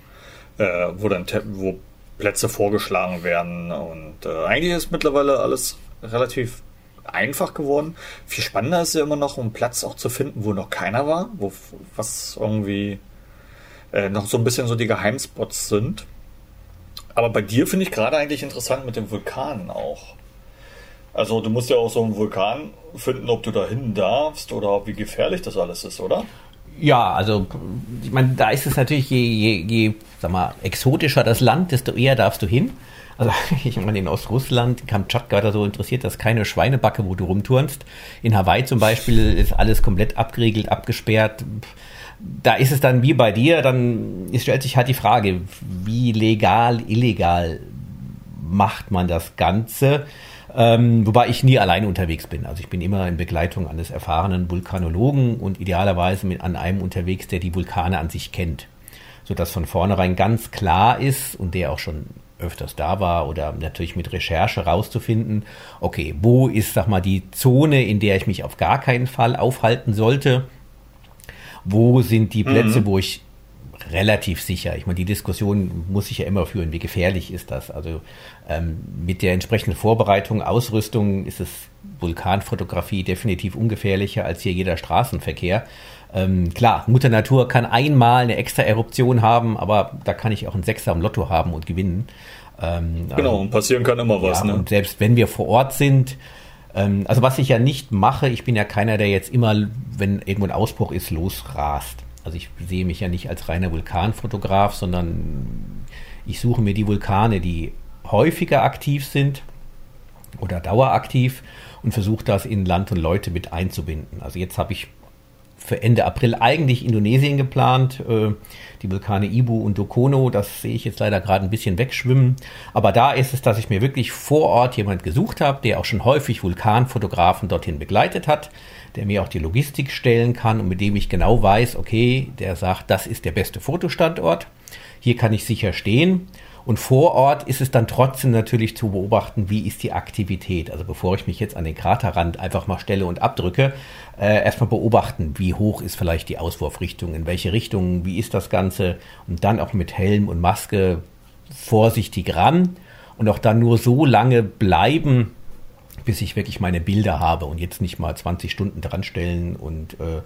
äh, wo dann wo Plätze vorgeschlagen werden. Und äh, eigentlich ist mittlerweile alles relativ einfach geworden. Viel spannender ist ja immer noch, um Platz auch zu finden, wo noch keiner war, wo was irgendwie äh, noch so ein bisschen so die Geheimspots sind. Aber bei dir finde ich gerade eigentlich interessant mit den Vulkanen auch. Also du musst ja auch so einen Vulkan finden, ob du da hin darfst oder wie gefährlich das alles ist, oder? Ja, also ich meine, da ist es natürlich, je, je, je sag mal, exotischer das Land, desto eher darfst du hin. Also ich meine, in Ostrussland, Kamtschatka da so interessiert das keine Schweinebacke, wo du rumturnst. In Hawaii zum Beispiel ist alles komplett abgeriegelt, abgesperrt. Da ist es dann wie bei dir, dann stellt sich halt die Frage, wie legal, illegal macht man das Ganze? Ähm, wobei ich nie allein unterwegs bin. Also ich bin immer in Begleitung eines erfahrenen Vulkanologen und idealerweise mit an einem unterwegs, der die Vulkane an sich kennt. Sodass von vornherein ganz klar ist und der auch schon öfters da war oder natürlich mit Recherche rauszufinden, okay, wo ist, sag mal, die Zone, in der ich mich auf gar keinen Fall aufhalten sollte? Wo sind die Plätze, mhm. wo ich relativ sicher. Ich meine, die Diskussion muss ich ja immer führen, wie gefährlich ist das? Also ähm, mit der entsprechenden Vorbereitung, Ausrüstung ist es Vulkanfotografie definitiv ungefährlicher als hier jeder Straßenverkehr. Ähm, klar, Mutter Natur kann einmal eine extra Eruption haben, aber da kann ich auch ein Sechser am Lotto haben und gewinnen. Ähm, genau, also, passieren kann immer was. Ja, ne? Und selbst wenn wir vor Ort sind, ähm, also was ich ja nicht mache, ich bin ja keiner, der jetzt immer, wenn irgendwo ein Ausbruch ist, losrast. Also ich sehe mich ja nicht als reiner Vulkanfotograf, sondern ich suche mir die Vulkane, die häufiger aktiv sind oder daueraktiv und versuche das in Land und Leute mit einzubinden. Also jetzt habe ich für Ende April eigentlich Indonesien geplant. Äh, die Vulkane Ibu und Dokono, das sehe ich jetzt leider gerade ein bisschen wegschwimmen. Aber da ist es, dass ich mir wirklich vor Ort jemand gesucht habe, der auch schon häufig Vulkanfotografen dorthin begleitet hat, der mir auch die Logistik stellen kann und mit dem ich genau weiß, okay, der sagt, das ist der beste Fotostandort. Hier kann ich sicher stehen. Und vor Ort ist es dann trotzdem natürlich zu beobachten, wie ist die Aktivität. Also bevor ich mich jetzt an den Kraterrand einfach mal stelle und abdrücke, äh, erstmal beobachten, wie hoch ist vielleicht die Auswurfrichtung, in welche Richtung, wie ist das Ganze. Und dann auch mit Helm und Maske vorsichtig ran und auch dann nur so lange bleiben, bis ich wirklich meine Bilder habe und jetzt nicht mal 20 Stunden dran stellen und äh,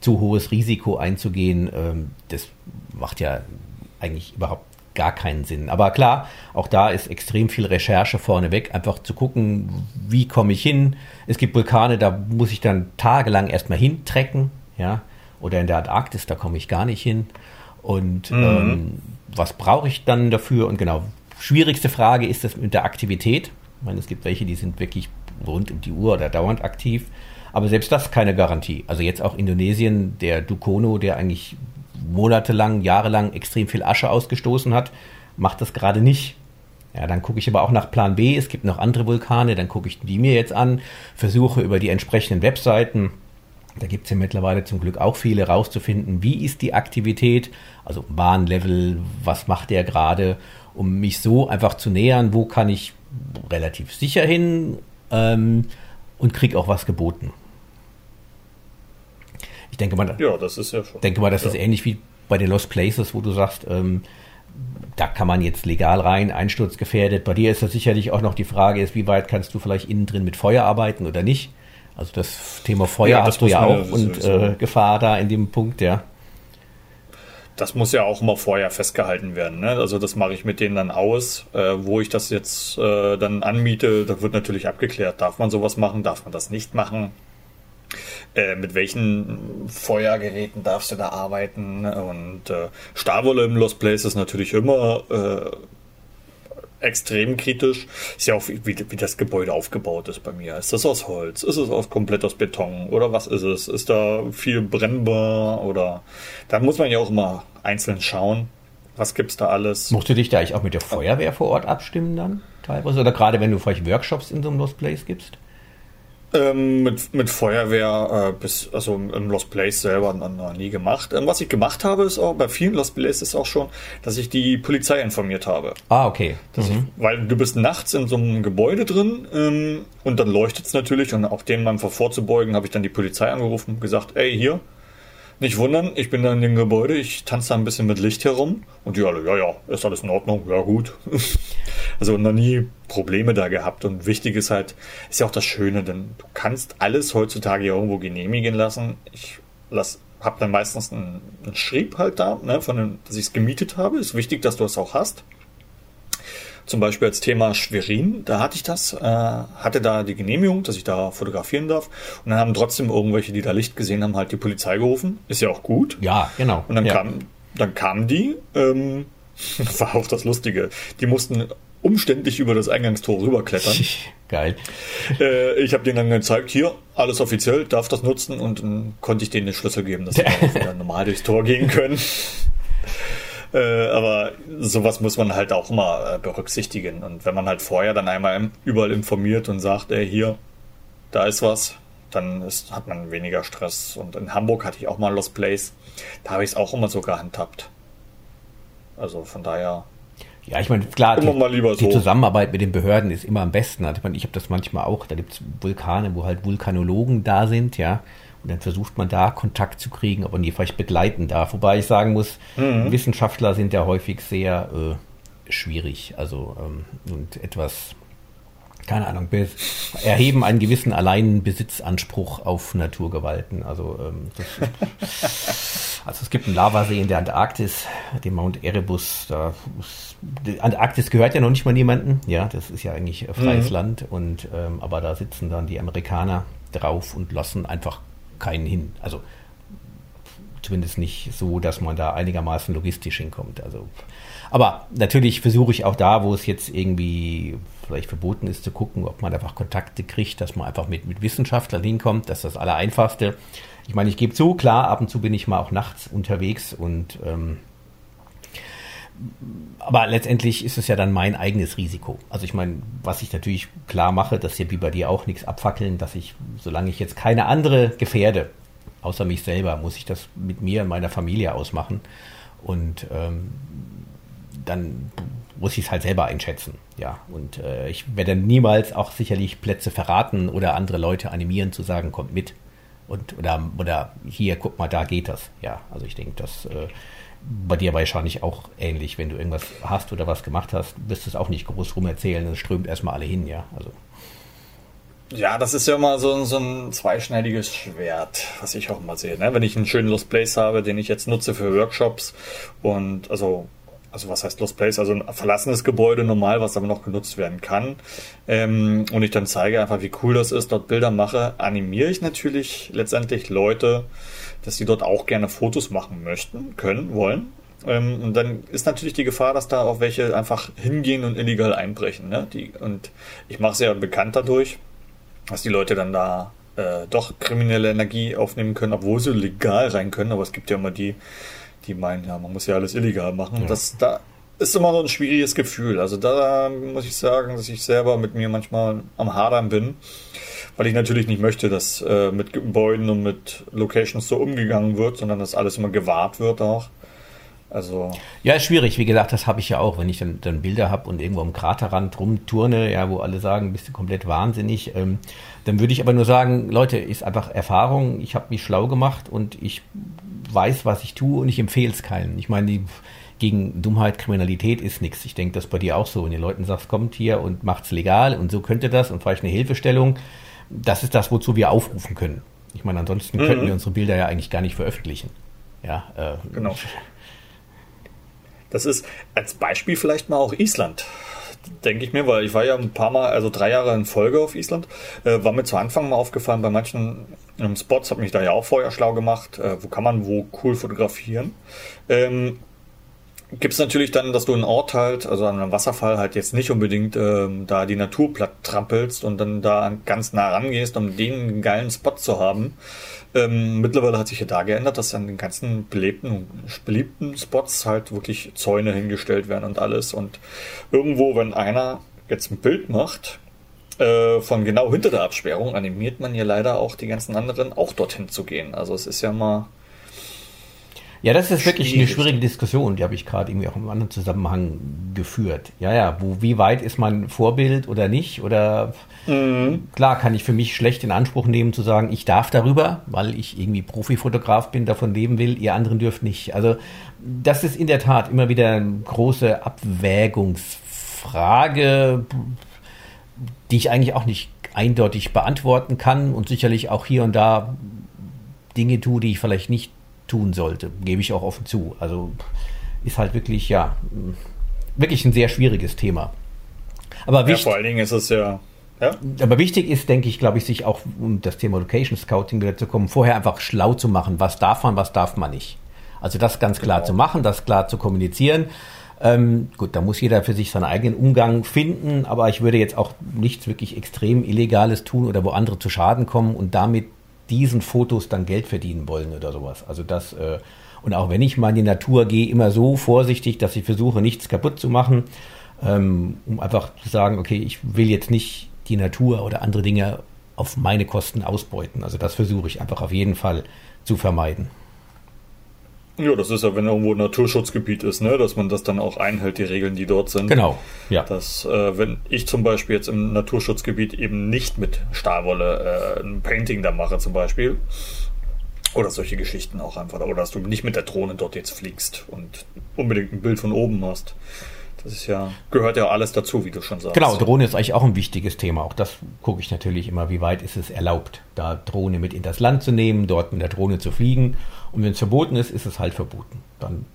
zu hohes Risiko einzugehen. Ähm, das macht ja eigentlich überhaupt gar keinen Sinn. Aber klar, auch da ist extrem viel Recherche vorneweg, einfach zu gucken, wie komme ich hin. Es gibt Vulkane, da muss ich dann tagelang erstmal hintrecken, ja, oder in der Antarktis, da komme ich gar nicht hin. Und mhm. ähm, was brauche ich dann dafür? Und genau, schwierigste Frage ist das mit der Aktivität. Meine, es gibt welche, die sind wirklich rund um die Uhr oder dauernd aktiv. Aber selbst das keine Garantie. Also jetzt auch Indonesien, der Dukono, der eigentlich monatelang, jahrelang extrem viel Asche ausgestoßen hat, macht das gerade nicht. Ja, dann gucke ich aber auch nach Plan B. Es gibt noch andere Vulkane, dann gucke ich die mir jetzt an, versuche über die entsprechenden Webseiten, da gibt es ja mittlerweile zum Glück auch viele, rauszufinden, wie ist die Aktivität, also Bahnlevel, was macht der gerade, um mich so einfach zu nähern, wo kann ich relativ sicher hin ähm, und kriege auch was geboten. Ich denke mal, ja, das ist ja schon. Denke mal, das ja. ist ähnlich wie bei den Lost Places, wo du sagst, ähm, da kann man jetzt legal rein, einsturzgefährdet. Bei dir ist das sicherlich auch noch die Frage, ist, wie weit kannst du vielleicht innen drin mit Feuer arbeiten oder nicht? Also das Thema Feuer ja, hast du ja auch und äh, Gefahr da in dem Punkt, ja. Das muss ja auch immer vorher festgehalten werden. Ne? Also das mache ich mit denen dann aus, äh, wo ich das jetzt äh, dann anmiete. Da wird natürlich abgeklärt, darf man sowas machen, darf man das nicht machen. Äh, mit welchen Feuergeräten darfst du da arbeiten? Und äh, Starwolle im Lost Place ist natürlich immer äh, extrem kritisch. Ist ja auch, wie, wie das Gebäude aufgebaut ist bei mir. Ist das aus Holz? Ist es aus, komplett aus Beton? Oder was ist es? Ist da viel brennbar? Oder da muss man ja auch immer einzeln schauen. Was gibt's da alles? Musst du dich da eigentlich auch mit der Feuerwehr vor Ort abstimmen dann? Teilweise? Oder gerade wenn du vielleicht Workshops in so einem Lost Place gibst? Ähm, mit, mit Feuerwehr äh, bis, also im Lost Place selber noch, nie gemacht. Ähm, was ich gemacht habe, ist auch, bei vielen Lost Places auch schon, dass ich die Polizei informiert habe. Ah, okay. Mhm. Ich, weil du bist nachts in so einem Gebäude drin ähm, und dann leuchtet es natürlich und auch dem mal vorzubeugen, habe ich dann die Polizei angerufen und gesagt, ey, hier, nicht wundern, ich bin da in dem Gebäude, ich tanze da ein bisschen mit Licht herum. Und die alle, ja, ja, ist alles in Ordnung, ja gut. also noch nie Probleme da gehabt. Und wichtig ist halt, ist ja auch das Schöne, denn du kannst alles heutzutage irgendwo genehmigen lassen. Ich lass, hab dann meistens einen, einen Schrieb halt da, ne, von dem, dass ich es gemietet habe. Ist wichtig, dass du es auch hast zum Beispiel als Thema Schwerin, da hatte ich das, äh, hatte da die Genehmigung, dass ich da fotografieren darf. Und dann haben trotzdem irgendwelche, die da Licht gesehen haben, halt die Polizei gerufen. Ist ja auch gut. Ja, genau. Und dann, ja. kam, dann kamen die, ähm, war auch das Lustige, die mussten umständlich über das Eingangstor rüberklettern. Geil. Äh, ich habe denen dann gezeigt, hier, alles offiziell, darf das nutzen und dann konnte ich denen den Schlüssel geben, dass sie dann wieder normal durchs Tor gehen können. Äh, aber sowas muss man halt auch immer äh, berücksichtigen. Und wenn man halt vorher dann einmal überall informiert und sagt, ey, hier, da ist was, dann ist, hat man weniger Stress. Und in Hamburg hatte ich auch mal Lost Place. Da habe ich es auch immer so gehandhabt. Also von daher. Ja, ich meine, klar, die, die so. Zusammenarbeit mit den Behörden ist immer am besten. Also ich, meine, ich habe das manchmal auch, da gibt es Vulkane, wo halt Vulkanologen da sind, ja. Und dann versucht man da Kontakt zu kriegen, ob man die vielleicht begleiten darf. Wobei ich sagen muss, mhm. Wissenschaftler sind ja häufig sehr äh, schwierig. Also ähm, und etwas, keine Ahnung, erheben einen gewissen alleinen Besitzanspruch auf Naturgewalten. Also, ähm, das, also es gibt einen Lavasee in der Antarktis, den Mount Erebus. Da die Antarktis gehört ja noch nicht mal niemandem. Ja, das ist ja eigentlich freies mhm. Land. Und ähm, aber da sitzen dann die Amerikaner drauf und lassen einfach keinen hin. Also zumindest nicht so, dass man da einigermaßen logistisch hinkommt. Also, aber natürlich versuche ich auch da, wo es jetzt irgendwie vielleicht verboten ist, zu gucken, ob man einfach Kontakte kriegt, dass man einfach mit, mit Wissenschaftlern hinkommt. Das ist das Allereinfachste. Ich meine, ich gebe zu, klar, ab und zu bin ich mal auch nachts unterwegs und ähm, aber letztendlich ist es ja dann mein eigenes Risiko. Also ich meine, was ich natürlich klar mache, dass hier wie bei dir auch nichts abfackeln, dass ich, solange ich jetzt keine andere gefährde, außer mich selber, muss ich das mit mir und meiner Familie ausmachen. Und ähm, dann muss ich es halt selber einschätzen. Ja, und äh, ich werde niemals auch sicherlich Plätze verraten oder andere Leute animieren zu sagen, kommt mit. Und, oder, oder hier, guck mal, da geht das. Ja, also ich denke, das äh, bei dir wahrscheinlich auch ähnlich, wenn du irgendwas hast oder was gemacht hast, wirst du es auch nicht groß rum erzählen, es strömt erstmal alle hin, ja. Also. Ja, das ist ja immer so, so ein zweischneidiges Schwert, was ich auch immer sehe. Ne? Wenn ich einen schönen Lost Place habe, den ich jetzt nutze für Workshops und also also was heißt Lost Place, also ein verlassenes Gebäude normal, was aber noch genutzt werden kann. Ähm, und ich dann zeige einfach, wie cool das ist, dort Bilder mache, animiere ich natürlich letztendlich Leute, dass sie dort auch gerne Fotos machen möchten, können, wollen. Ähm, und dann ist natürlich die Gefahr, dass da auch welche einfach hingehen und illegal einbrechen. Ne? Die, und ich mache es ja bekannt dadurch, dass die Leute dann da äh, doch kriminelle Energie aufnehmen können, obwohl sie legal rein können. Aber es gibt ja immer die, die meinen, ja, man muss ja alles illegal machen. Ja. Das da ist immer so ein schwieriges Gefühl. Also da muss ich sagen, dass ich selber mit mir manchmal am Hadern bin, weil ich natürlich nicht möchte, dass äh, mit Gebäuden und mit Locations so umgegangen wird, sondern dass alles immer gewahrt wird auch. Also ja, ist schwierig. Wie gesagt, das habe ich ja auch, wenn ich dann, dann Bilder habe und irgendwo am Kraterrand rumturne, ja, wo alle sagen, bist du komplett wahnsinnig. Ähm, dann würde ich aber nur sagen, Leute, ist einfach Erfahrung. Ich habe mich schlau gemacht und ich weiß, was ich tue und ich empfehle es keinem. Ich meine, die, gegen Dummheit, Kriminalität ist nichts. Ich denke, das ist bei dir auch so. Wenn ihr Leuten sagst, kommt hier und macht's legal und so könnte das und vielleicht eine Hilfestellung, das ist das, wozu wir aufrufen können. Ich meine, ansonsten mhm. könnten wir unsere Bilder ja eigentlich gar nicht veröffentlichen. Ja, äh, genau. Das ist als Beispiel vielleicht mal auch Island denke ich mir, weil ich war ja ein paar Mal, also drei Jahre in Folge auf Island, äh, war mir zu Anfang mal aufgefallen, bei manchen ähm, Spots, habe mich da ja auch vorher schlau gemacht, äh, wo kann man wo cool fotografieren. Ähm, Gibt es natürlich dann, dass du einen Ort halt, also an einem Wasserfall halt jetzt nicht unbedingt ähm, da die Natur platt trampelst und dann da ganz nah rangehst, um den geilen Spot zu haben. Ähm, mittlerweile hat sich ja da geändert, dass an den ganzen belebten, beliebten Spots halt wirklich Zäune hingestellt werden und alles. Und irgendwo, wenn einer jetzt ein Bild macht, äh, von genau hinter der Absperrung animiert man ja leider auch die ganzen anderen auch dorthin zu gehen. Also es ist ja mal ja, das ist wirklich eine schwierige Diskussion, die habe ich gerade irgendwie auch im anderen Zusammenhang geführt. Ja, ja, wo, wie weit ist man Vorbild oder nicht? Oder mhm. klar kann ich für mich schlecht in Anspruch nehmen zu sagen, ich darf darüber, weil ich irgendwie Profifotograf bin, davon leben will, ihr anderen dürft nicht. Also das ist in der Tat immer wieder eine große Abwägungsfrage, die ich eigentlich auch nicht eindeutig beantworten kann und sicherlich auch hier und da Dinge tue, die ich vielleicht nicht tun sollte, gebe ich auch offen zu. Also ist halt wirklich, ja, wirklich ein sehr schwieriges Thema. Aber ja, wichtig, vor allen Dingen ist es ja, ja. Aber wichtig ist, denke ich, glaube ich, sich auch um das Thema Location Scouting wieder zu kommen, vorher einfach schlau zu machen, was darf man, was darf man nicht. Also das ganz klar genau. zu machen, das klar zu kommunizieren. Ähm, gut, da muss jeder für sich seinen eigenen Umgang finden, aber ich würde jetzt auch nichts wirklich extrem Illegales tun oder wo andere zu Schaden kommen und damit diesen Fotos dann Geld verdienen wollen oder sowas. Also das, äh, und auch wenn ich mal in die Natur gehe, immer so vorsichtig, dass ich versuche, nichts kaputt zu machen, ähm, um einfach zu sagen, okay, ich will jetzt nicht die Natur oder andere Dinge auf meine Kosten ausbeuten. Also das versuche ich einfach auf jeden Fall zu vermeiden. Ja, das ist ja, wenn irgendwo ein Naturschutzgebiet ist, ne, dass man das dann auch einhält, die Regeln, die dort sind. Genau, ja. Dass, äh, wenn ich zum Beispiel jetzt im Naturschutzgebiet eben nicht mit Stahlwolle äh, ein Painting da mache, zum Beispiel, oder solche Geschichten auch einfach, oder dass du nicht mit der Drohne dort jetzt fliegst und unbedingt ein Bild von oben machst. Das ist ja, gehört ja alles dazu, wie du schon sagst. Genau, Drohne ist eigentlich auch ein wichtiges Thema. Auch das gucke ich natürlich immer, wie weit ist es erlaubt, da Drohne mit in das Land zu nehmen, dort mit der Drohne zu fliegen. Und wenn es verboten ist, ist es halt verboten. Dann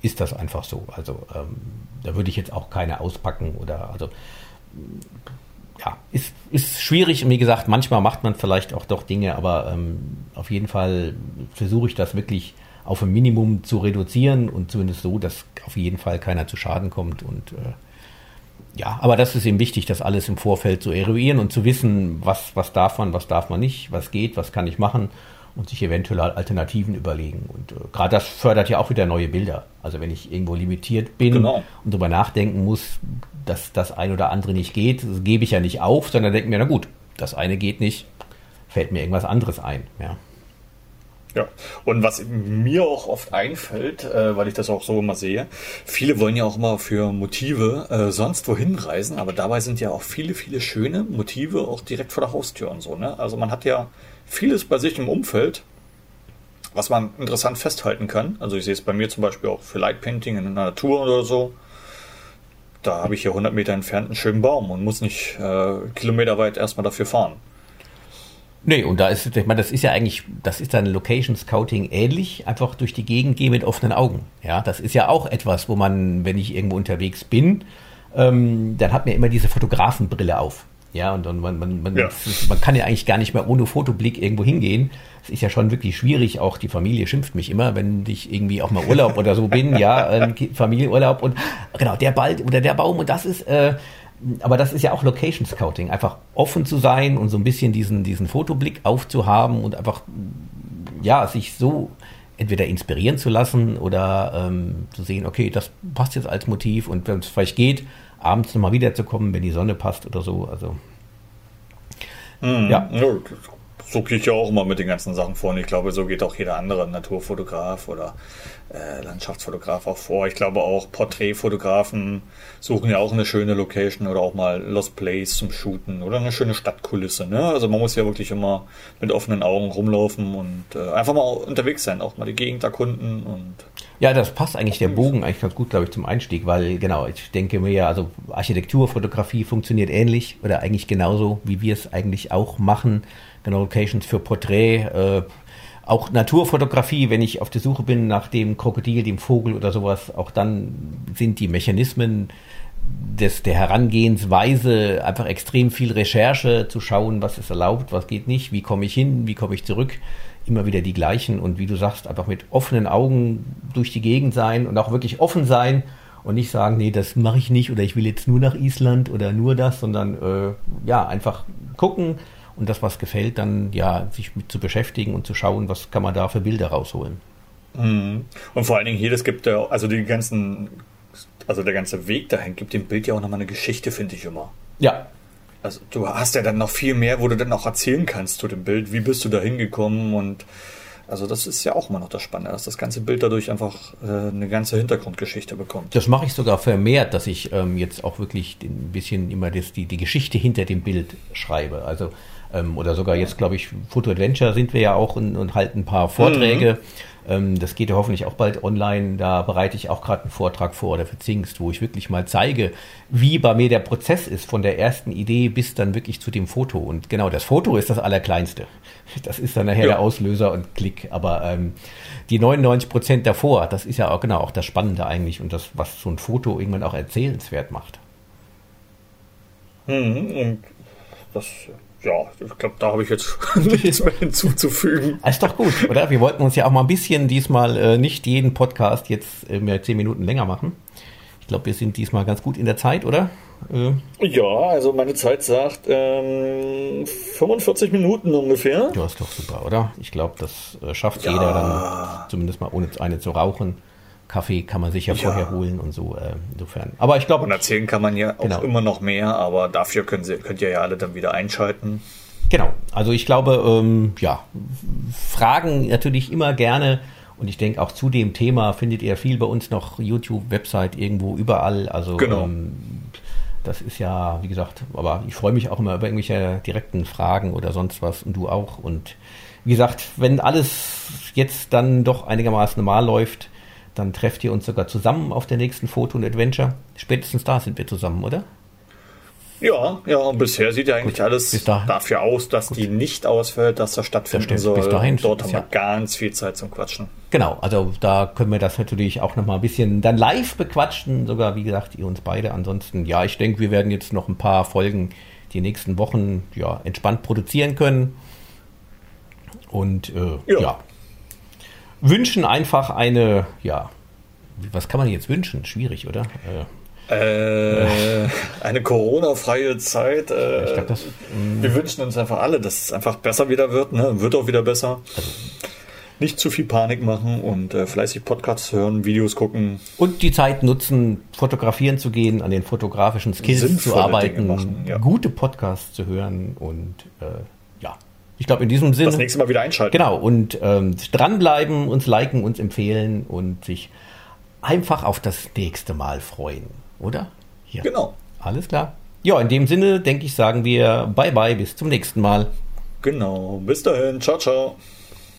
ist das einfach so. Also ähm, da würde ich jetzt auch keine auspacken oder also ja, ist, ist schwierig und wie gesagt, manchmal macht man vielleicht auch doch Dinge, aber ähm, auf jeden Fall versuche ich das wirklich auf ein Minimum zu reduzieren und zumindest so, dass auf jeden Fall keiner zu Schaden kommt. Und äh, ja, aber das ist eben wichtig, das alles im Vorfeld zu eruieren und zu wissen, was, was darf man, was darf man nicht, was geht, was kann ich machen und sich eventuell Alternativen überlegen. Und äh, gerade das fördert ja auch wieder neue Bilder. Also wenn ich irgendwo limitiert bin genau. und darüber nachdenken muss, dass das ein oder andere nicht geht, das gebe ich ja nicht auf, sondern denke mir, na gut, das eine geht nicht, fällt mir irgendwas anderes ein. Ja. Ja, und was mir auch oft einfällt, äh, weil ich das auch so immer sehe, viele wollen ja auch immer für Motive äh, sonst wohin reisen, aber dabei sind ja auch viele, viele schöne Motive auch direkt vor der Haustür und so. Ne? Also man hat ja vieles bei sich im Umfeld, was man interessant festhalten kann. Also ich sehe es bei mir zum Beispiel auch für Lightpainting in der Natur oder so. Da habe ich hier 100 Meter entfernt einen schönen Baum und muss nicht äh, kilometerweit erstmal dafür fahren. Nee, und da ist, ich meine, das ist ja eigentlich, das ist dann Location Scouting ähnlich, einfach durch die Gegend gehen mit offenen Augen. Ja, das ist ja auch etwas, wo man, wenn ich irgendwo unterwegs bin, ähm, dann hat man immer diese Fotografenbrille auf. Ja, und, und man, man, man, ja. Man kann ja eigentlich gar nicht mehr ohne Fotoblick irgendwo hingehen. Es ist ja schon wirklich schwierig, auch die Familie schimpft mich immer, wenn ich irgendwie auch mal Urlaub oder so bin, ja, äh, Familienurlaub und genau, der Ball oder der Baum und das ist, äh, aber das ist ja auch Location Scouting, einfach offen zu sein und so ein bisschen diesen, diesen Fotoblick aufzuhaben und einfach, ja, sich so entweder inspirieren zu lassen oder ähm, zu sehen, okay, das passt jetzt als Motiv und wenn es vielleicht geht, abends nochmal wiederzukommen, wenn die Sonne passt oder so. Also, mhm. ja. ja so gehe ich ja auch immer mit den ganzen Sachen vor. Und ich glaube, so geht auch jeder andere Naturfotograf oder äh, Landschaftsfotograf auch vor. Ich glaube auch Porträtfotografen suchen ja auch eine schöne Location oder auch mal Lost Place zum Shooten oder eine schöne Stadtkulisse. Ne? Also man muss ja wirklich immer mit offenen Augen rumlaufen und äh, einfach mal unterwegs sein, auch mal die Gegend erkunden und ja, das passt eigentlich der Bogen eigentlich ganz gut, glaube ich, zum Einstieg, weil genau, ich denke mir ja, also Architekturfotografie funktioniert ähnlich oder eigentlich genauso, wie wir es eigentlich auch machen. Genau, Locations für Porträt, äh, auch Naturfotografie, wenn ich auf der Suche bin nach dem Krokodil, dem Vogel oder sowas, auch dann sind die Mechanismen des, der Herangehensweise einfach extrem viel Recherche zu schauen, was ist erlaubt, was geht nicht, wie komme ich hin, wie komme ich zurück, immer wieder die gleichen und wie du sagst, einfach mit offenen Augen durch die Gegend sein und auch wirklich offen sein und nicht sagen, nee, das mache ich nicht oder ich will jetzt nur nach Island oder nur das, sondern äh, ja, einfach gucken, und das, was gefällt, dann ja, sich mit zu beschäftigen und zu schauen, was kann man da für Bilder rausholen. Mhm. Und vor allen Dingen hier, das gibt ja, also die ganzen, also der ganze Weg dahin gibt dem Bild ja auch nochmal eine Geschichte, finde ich immer. Ja. also du hast ja dann noch viel mehr, wo du dann auch erzählen kannst zu dem Bild. Wie bist du da hingekommen und also das ist ja auch immer noch das Spannende, dass das ganze Bild dadurch einfach äh, eine ganze Hintergrundgeschichte bekommt. Das mache ich sogar vermehrt, dass ich ähm, jetzt auch wirklich ein bisschen immer das, die, die Geschichte hinter dem Bild schreibe. Also ähm, oder sogar jetzt, glaube ich, Foto Adventure sind wir ja auch und, und halten ein paar Vorträge. Mhm ähm, das geht ja hoffentlich auch bald online. Da bereite ich auch gerade einen Vortrag vor oder für Zingst, wo ich wirklich mal zeige, wie bei mir der Prozess ist, von der ersten Idee bis dann wirklich zu dem Foto. Und genau, das Foto ist das Allerkleinste. Das ist dann nachher ja. der Auslöser und Klick. Aber ähm, die 99 Prozent davor, das ist ja auch genau auch das Spannende eigentlich und das, was so ein Foto irgendwann auch erzählenswert macht. Mhm, und das ja, ich glaube, da habe ich jetzt nichts mehr hinzuzufügen. Ah, ist doch gut, oder? Wir wollten uns ja auch mal ein bisschen diesmal äh, nicht jeden Podcast jetzt äh, mehr zehn Minuten länger machen. Ich glaube, wir sind diesmal ganz gut in der Zeit, oder? Äh. Ja, also meine Zeit sagt ähm, 45 Minuten ungefähr. Ja, ist doch super, oder? Ich glaube, das äh, schafft ja. jeder dann, zumindest mal ohne eine zu rauchen. Kaffee kann man sich ja, vorher holen und so. Äh, insofern. Aber ich glaube. Und erzählen kann man ja auch genau. immer noch mehr, aber dafür können Sie, könnt ihr ja alle dann wieder einschalten. Genau. Also ich glaube, ähm, ja, Fragen natürlich immer gerne. Und ich denke, auch zu dem Thema findet ihr viel bei uns noch YouTube, Website, irgendwo, überall. Also genau. ähm, das ist ja, wie gesagt, aber ich freue mich auch immer über irgendwelche direkten Fragen oder sonst was und du auch. Und wie gesagt, wenn alles jetzt dann doch einigermaßen normal läuft, dann trefft ihr uns sogar zusammen auf der nächsten Foto und Adventure. Spätestens da sind wir zusammen, oder? Ja, ja, und bisher sieht ja eigentlich Gut, alles dafür aus, dass Gut. die nicht ausfällt, dass das stattfinden das soll. Bis dahin Dort haben wir ganz viel Zeit zum Quatschen. Genau, also da können wir das natürlich auch nochmal ein bisschen dann live bequatschen, sogar wie gesagt, ihr uns beide. Ansonsten, ja, ich denke, wir werden jetzt noch ein paar Folgen die nächsten Wochen ja, entspannt produzieren können. Und äh, ja. ja, wünschen einfach eine, ja, was kann man jetzt wünschen? Schwierig, oder? Äh, eine Corona-freie Zeit. Äh, ich glaub, das, wir wünschen uns einfach alle, dass es einfach besser wieder wird. Ne? Wird auch wieder besser. Also, nicht zu viel Panik machen und äh, fleißig Podcasts hören, Videos gucken. Und die Zeit nutzen, fotografieren zu gehen, an den fotografischen Skills zu arbeiten, machen, ja. gute Podcasts zu hören und äh, ich glaube, in diesem Sinne. Das nächste Mal wieder einschalten. Genau. Und ähm, dranbleiben, uns liken, uns empfehlen und sich einfach auf das nächste Mal freuen. Oder? Ja. Genau. Alles klar. Ja, in dem Sinne, denke ich, sagen wir Bye-bye, bis zum nächsten Mal. Genau. Bis dahin. Ciao, ciao.